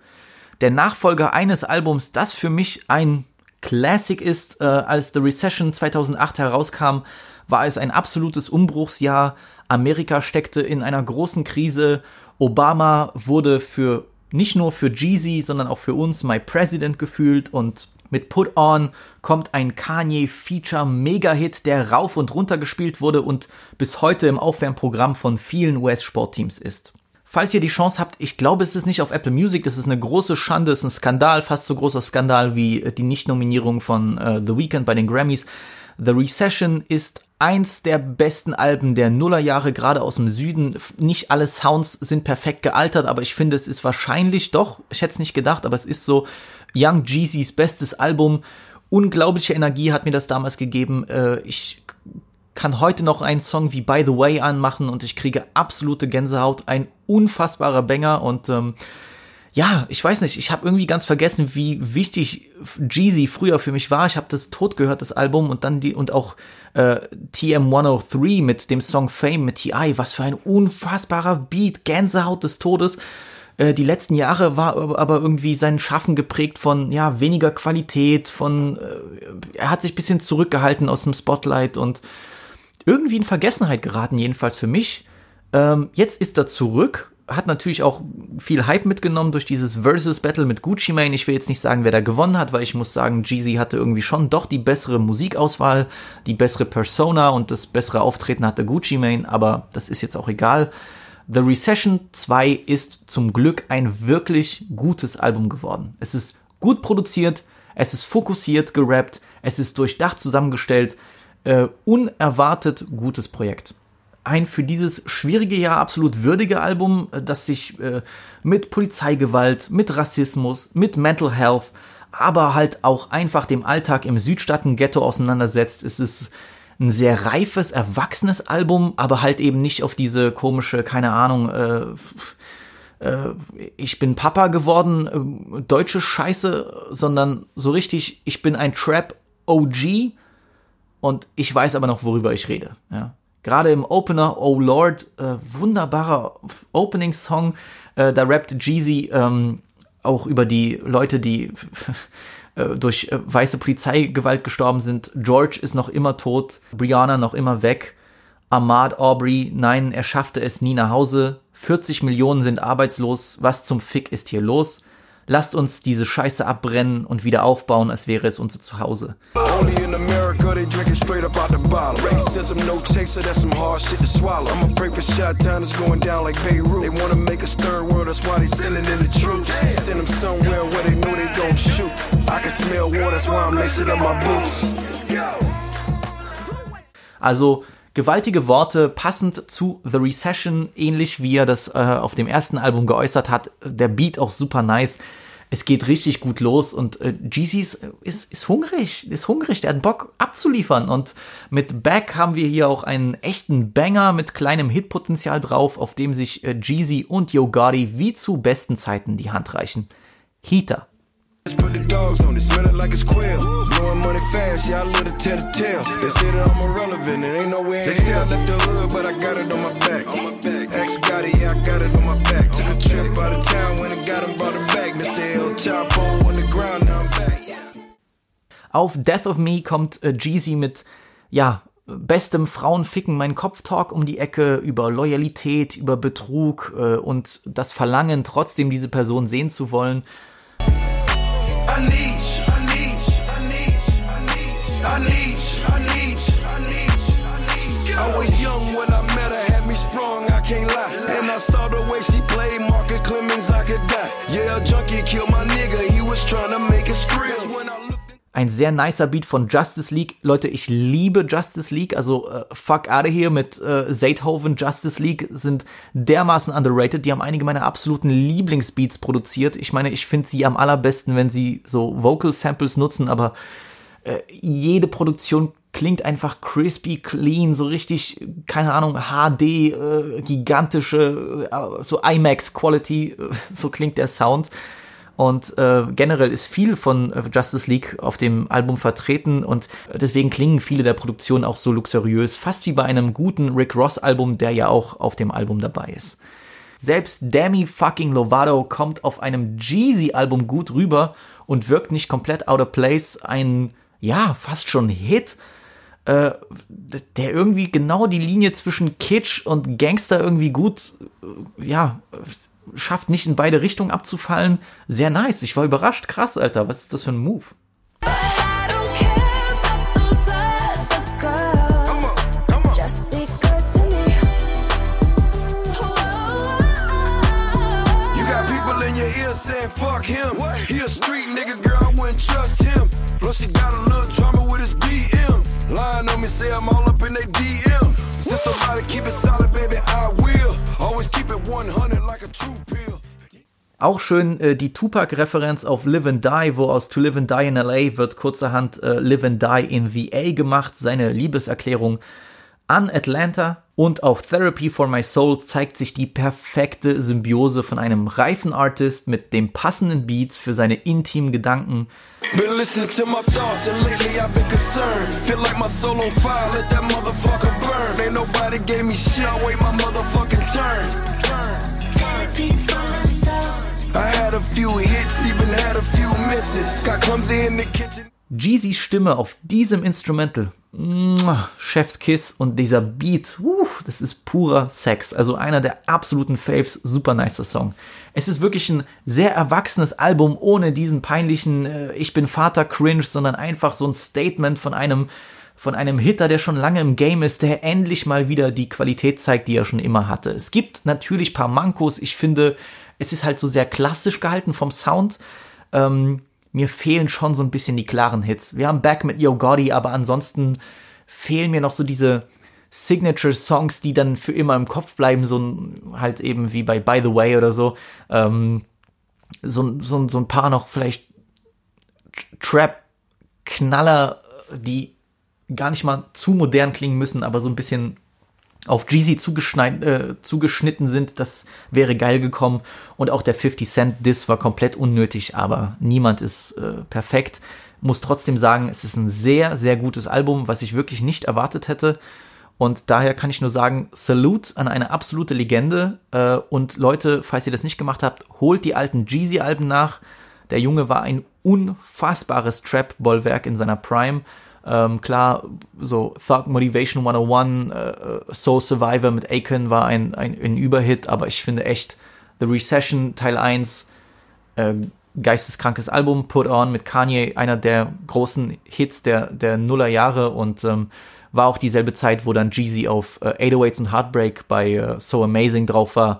Der Nachfolger eines Albums, das für mich ein Classic ist, äh, als The Recession 2008 herauskam, war es ein absolutes Umbruchsjahr. Amerika steckte in einer großen Krise. Obama wurde für nicht nur für Jeezy, sondern auch für uns My President gefühlt und mit Put On kommt ein Kanye-Feature-Mega-Hit, der rauf und runter gespielt wurde und bis heute im Aufwärmprogramm von vielen US-Sportteams ist. Falls ihr die Chance habt, ich glaube, es ist nicht auf Apple Music, das ist eine große Schande, es ist ein Skandal, fast so großer Skandal wie die Nicht-Nominierung von äh, The Weeknd bei den Grammys. The Recession ist eins der besten Alben der Nullerjahre, gerade aus dem Süden. Nicht alle Sounds sind perfekt gealtert, aber ich finde, es ist wahrscheinlich doch, ich hätte es nicht gedacht, aber es ist so Young Jeezys bestes Album. Unglaubliche Energie hat mir das damals gegeben. Äh, ich kann heute noch einen Song wie By the Way anmachen und ich kriege absolute Gänsehaut. Ein unfassbarer Banger und ähm, ja, ich weiß nicht, ich habe irgendwie ganz vergessen, wie wichtig Jeezy früher für mich war. Ich habe das tot gehört, das Album und dann die und auch äh, TM103 mit dem Song Fame mit TI, was für ein unfassbarer Beat, Gänsehaut des Todes. Äh, die letzten Jahre war aber irgendwie sein Schaffen geprägt von ja weniger Qualität, von äh, er hat sich bisschen zurückgehalten aus dem Spotlight und irgendwie in Vergessenheit geraten, jedenfalls für mich. Ähm, jetzt ist er zurück hat natürlich auch viel Hype mitgenommen durch dieses Versus Battle mit Gucci Mane. Ich will jetzt nicht sagen, wer da gewonnen hat, weil ich muss sagen, Jeezy hatte irgendwie schon doch die bessere Musikauswahl, die bessere Persona und das bessere Auftreten hatte Gucci Mane, aber das ist jetzt auch egal. The Recession 2 ist zum Glück ein wirklich gutes Album geworden. Es ist gut produziert, es ist fokussiert gerappt, es ist durchdacht zusammengestellt, äh, unerwartet gutes Projekt ein für dieses schwierige Jahr absolut würdige Album, äh, das sich äh, mit Polizeigewalt, mit Rassismus, mit Mental Health, aber halt auch einfach dem Alltag im Südstaaten-Ghetto auseinandersetzt. Es ist ein sehr reifes, erwachsenes Album, aber halt eben nicht auf diese komische, keine Ahnung, äh, äh, ich bin Papa geworden, äh, deutsche Scheiße, sondern so richtig, ich bin ein Trap OG und ich weiß aber noch, worüber ich rede. Ja. Gerade im Opener, Oh Lord, äh, wunderbarer Opening-Song. Äh, da rappt Jeezy ähm, auch über die Leute, die äh, durch äh, weiße Polizeigewalt gestorben sind. George ist noch immer tot, Brianna noch immer weg. Ahmad Aubrey, nein, er schaffte es nie nach Hause. 40 Millionen sind arbeitslos. Was zum Fick ist hier los? Lasst uns diese Scheiße abbrennen und wieder aufbauen, als wäre es unser Zuhause. Also gewaltige Worte, passend zu The Recession, ähnlich wie er das äh, auf dem ersten Album geäußert hat. Der Beat auch super nice. Es geht richtig gut los und äh, Jeezy ist, ist, ist hungrig, ist hungrig, der hat Bock abzuliefern. Und mit Back haben wir hier auch einen echten Banger mit kleinem Hitpotenzial drauf, auf dem sich äh, Jeezy und Yo Gotti wie zu besten Zeiten die Hand reichen. Heater. Put the dogs on it, smell it like it's quail. Fast, yeah, I live to tell the tale. They say that I'm irrelevant, it ain't no way in They say I left the hood, but I got it on my back. On my back. Ex got it, yeah, I got it on my back. Took a trip out of town, when I got him, brought him back. Mr. El Chapo on the ground, now I'm back. Auf Death of Me kommt äh, Jeezy mit, ja, bestem Frauenficken mein Kopftalk um die Ecke über Loyalität, über Betrug äh, und das Verlangen, trotzdem diese Person sehen zu wollen. I need Yeah, junkie killed my nigga, he was trying to make I looked Ein sehr nicer Beat von Justice League. Leute, ich liebe Justice League. Also äh, fuck out here mit äh, Zaythoven. Justice League sind dermaßen underrated. Die haben einige meiner absoluten Lieblingsbeats produziert. Ich meine, ich finde sie am allerbesten, wenn sie so Vocal Samples nutzen, aber äh, jede Produktion klingt einfach crispy, clean, so richtig, keine Ahnung, HD, äh, gigantische, äh, so IMAX-Quality, äh, so klingt der Sound. Und äh, generell ist viel von äh, Justice League auf dem Album vertreten und deswegen klingen viele der Produktionen auch so luxuriös, fast wie bei einem guten Rick Ross Album, der ja auch auf dem Album dabei ist. Selbst Demi fucking Lovato kommt auf einem Jeezy Album gut rüber und wirkt nicht komplett out of place. Ein, ja, fast schon Hit, äh, der irgendwie genau die Linie zwischen Kitsch und Gangster irgendwie gut, äh, ja, schafft nicht in beide Richtungen abzufallen. Sehr nice. Ich war überrascht. Krass, Alter. Was ist das für ein Move? Saying fuck him. He a street nigga, girl, I wouldn't trust him. Plus he got a little BM. Me, say I'm all up in they DM. Since somebody keep it solid, baby, I will. Always keep it 100 like a true pill. Auch schön äh, die Tupac-Referenz auf Live and Die, wo aus To Live and Die in LA wird kurzerhand äh, Live and Die in the A gemacht, seine Liebeserklärung an Atlanta. Und auf Therapy for My Soul zeigt sich die perfekte Symbiose von einem reifen Artist mit dem passenden Beats für seine intimen Gedanken. I had a few hits, even had a few misses. Got clumsy in the kitchen. Jeezys Stimme auf diesem Instrumental. Chef's Kiss und dieser Beat, uh, das ist purer Sex. Also einer der absoluten Faves, super nicer Song. Es ist wirklich ein sehr erwachsenes Album ohne diesen peinlichen äh, Ich bin Vater Cringe, sondern einfach so ein Statement von einem von einem Hitter, der schon lange im Game ist, der endlich mal wieder die Qualität zeigt, die er schon immer hatte. Es gibt natürlich paar Mankos. Ich finde, es ist halt so sehr klassisch gehalten vom Sound. Ähm, mir fehlen schon so ein bisschen die klaren Hits. Wir haben Back mit Yo Gotti, aber ansonsten fehlen mir noch so diese Signature-Songs, die dann für immer im Kopf bleiben, so halt eben wie bei By the Way oder so. Ähm, so, so, so ein paar noch vielleicht Trap-Knaller, die gar nicht mal zu modern klingen müssen, aber so ein bisschen auf Jeezy äh, zugeschnitten sind, das wäre geil gekommen. Und auch der 50 Cent Diss war komplett unnötig, aber niemand ist äh, perfekt. Muss trotzdem sagen, es ist ein sehr, sehr gutes Album, was ich wirklich nicht erwartet hätte. Und daher kann ich nur sagen, Salute an eine absolute Legende. Äh, und Leute, falls ihr das nicht gemacht habt, holt die alten Jeezy-Alben nach. Der Junge war ein unfassbares Trap-Bollwerk in seiner Prime. Ähm, klar, so Thug Motivation 101, äh, Soul Survivor mit Aiken war ein, ein, ein Überhit, aber ich finde echt The Recession Teil 1 äh, geisteskrankes Album, Put On mit Kanye, einer der großen Hits der, der Nullerjahre und ähm, war auch dieselbe Zeit, wo dann Jeezy auf äh, 808s und Heartbreak bei äh, So Amazing drauf war.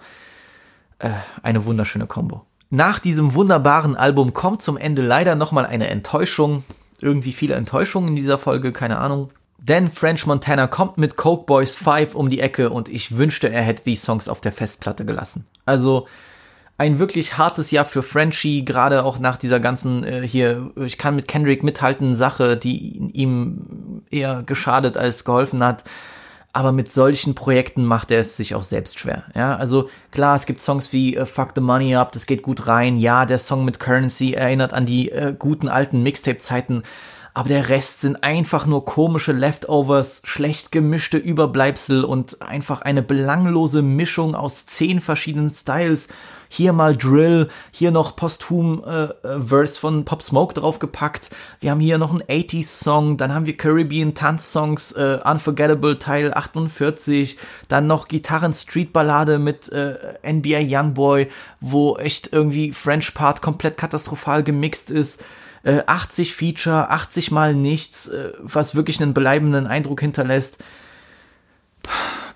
Äh, eine wunderschöne Kombo. Nach diesem wunderbaren Album kommt zum Ende leider nochmal eine Enttäuschung. Irgendwie viele Enttäuschungen in dieser Folge, keine Ahnung. Denn French Montana kommt mit Coke Boys 5 um die Ecke und ich wünschte, er hätte die Songs auf der Festplatte gelassen. Also ein wirklich hartes Jahr für Frenchie, gerade auch nach dieser ganzen äh, hier, ich kann mit Kendrick mithalten, Sache, die ihm eher geschadet als geholfen hat. Aber mit solchen Projekten macht er es sich auch selbst schwer. Ja, also klar, es gibt Songs wie äh, Fuck the Money Up, das geht gut rein. Ja, der Song mit Currency erinnert an die äh, guten alten Mixtape-Zeiten aber der Rest sind einfach nur komische Leftovers, schlecht gemischte Überbleibsel und einfach eine belanglose Mischung aus zehn verschiedenen Styles. Hier mal Drill, hier noch posthum äh, äh, Verse von Pop Smoke draufgepackt. Wir haben hier noch einen 80s Song, dann haben wir Caribbean Tanzsongs, äh, Unforgettable Teil 48, dann noch Gitarren Street Ballade mit äh, NBA Youngboy, wo echt irgendwie French Part komplett katastrophal gemixt ist. 80 äh, Feature, 80 mal nichts, äh, was wirklich einen bleibenden Eindruck hinterlässt.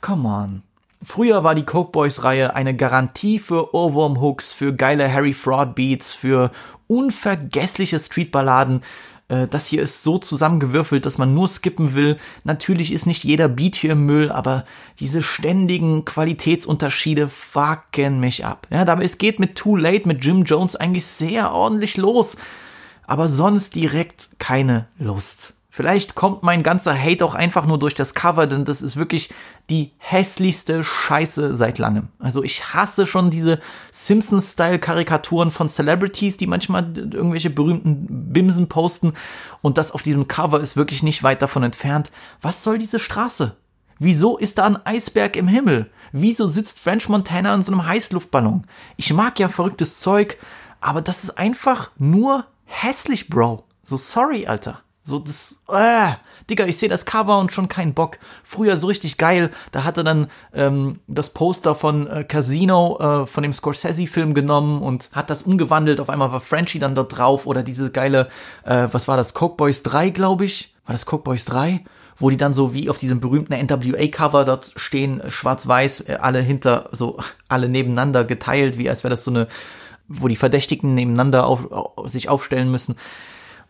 Come on. Früher war die Coke Boys Reihe eine Garantie für Ohrwurm-Hooks, für geile Harry Fraud Beats, für unvergessliche Streetballaden. Äh, das hier ist so zusammengewürfelt, dass man nur skippen will. Natürlich ist nicht jeder Beat hier im Müll, aber diese ständigen Qualitätsunterschiede fucken mich ab. Ja, dabei es geht mit Too Late, mit Jim Jones eigentlich sehr ordentlich los aber sonst direkt keine Lust. Vielleicht kommt mein ganzer Hate auch einfach nur durch das Cover, denn das ist wirklich die hässlichste Scheiße seit langem. Also ich hasse schon diese Simpsons-Style-Karikaturen von Celebrities, die manchmal irgendwelche berühmten Bimsen posten und das auf diesem Cover ist wirklich nicht weit davon entfernt. Was soll diese Straße? Wieso ist da ein Eisberg im Himmel? Wieso sitzt French Montana in so einem Heißluftballon? Ich mag ja verrücktes Zeug, aber das ist einfach nur hässlich, Bro. So sorry, Alter. So das, äh, Digga, ich sehe das Cover und schon keinen Bock. Früher so richtig geil. Da hatte dann ähm, das Poster von äh, Casino, äh, von dem Scorsese-Film genommen und hat das umgewandelt. Auf einmal war Frenchie dann da drauf oder diese geile, äh, was war das, Coke Boys 3, glaube ich. War das Coke Boys 3? Wo die dann so wie auf diesem berühmten NWA-Cover dort stehen, schwarz-weiß, äh, alle hinter, so alle nebeneinander geteilt, wie als wäre das so eine wo die Verdächtigen nebeneinander auf, sich aufstellen müssen.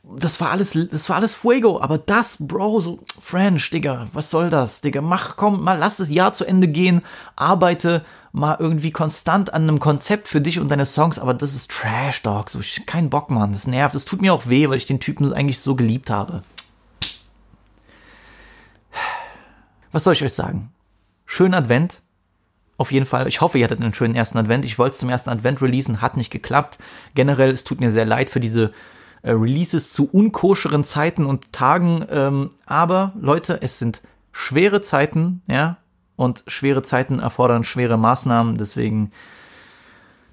Das war alles, das war alles Fuego, aber das, Bro, so French, Digga, was soll das, Digga, mach, komm, mal lass das Jahr zu Ende gehen, arbeite mal irgendwie konstant an einem Konzept für dich und deine Songs, aber das ist Trash, Dog, so, ich, kein Bock, Mann, das nervt, das tut mir auch weh, weil ich den Typen eigentlich so geliebt habe. Was soll ich euch sagen? Schönen Advent, auf jeden Fall. Ich hoffe, ihr hattet einen schönen ersten Advent. Ich wollte es zum ersten Advent releasen, hat nicht geklappt. Generell, es tut mir sehr leid für diese äh, Releases zu unkoscheren Zeiten und Tagen. Ähm, aber Leute, es sind schwere Zeiten, ja. Und schwere Zeiten erfordern schwere Maßnahmen. Deswegen,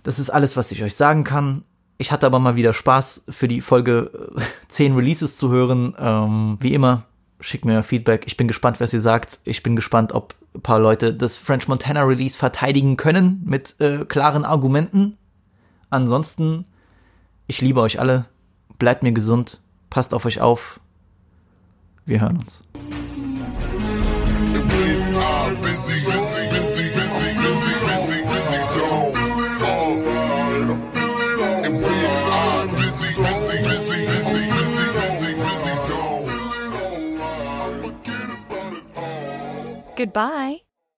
das ist alles, was ich euch sagen kann. Ich hatte aber mal wieder Spaß für die Folge 10 Releases zu hören. Ähm, wie immer, schickt mir Feedback. Ich bin gespannt, was ihr sagt. Ich bin gespannt, ob ein paar Leute das French Montana Release verteidigen können mit äh, klaren Argumenten. Ansonsten, ich liebe euch alle. Bleibt mir gesund. Passt auf euch auf. Wir hören uns. Goodbye.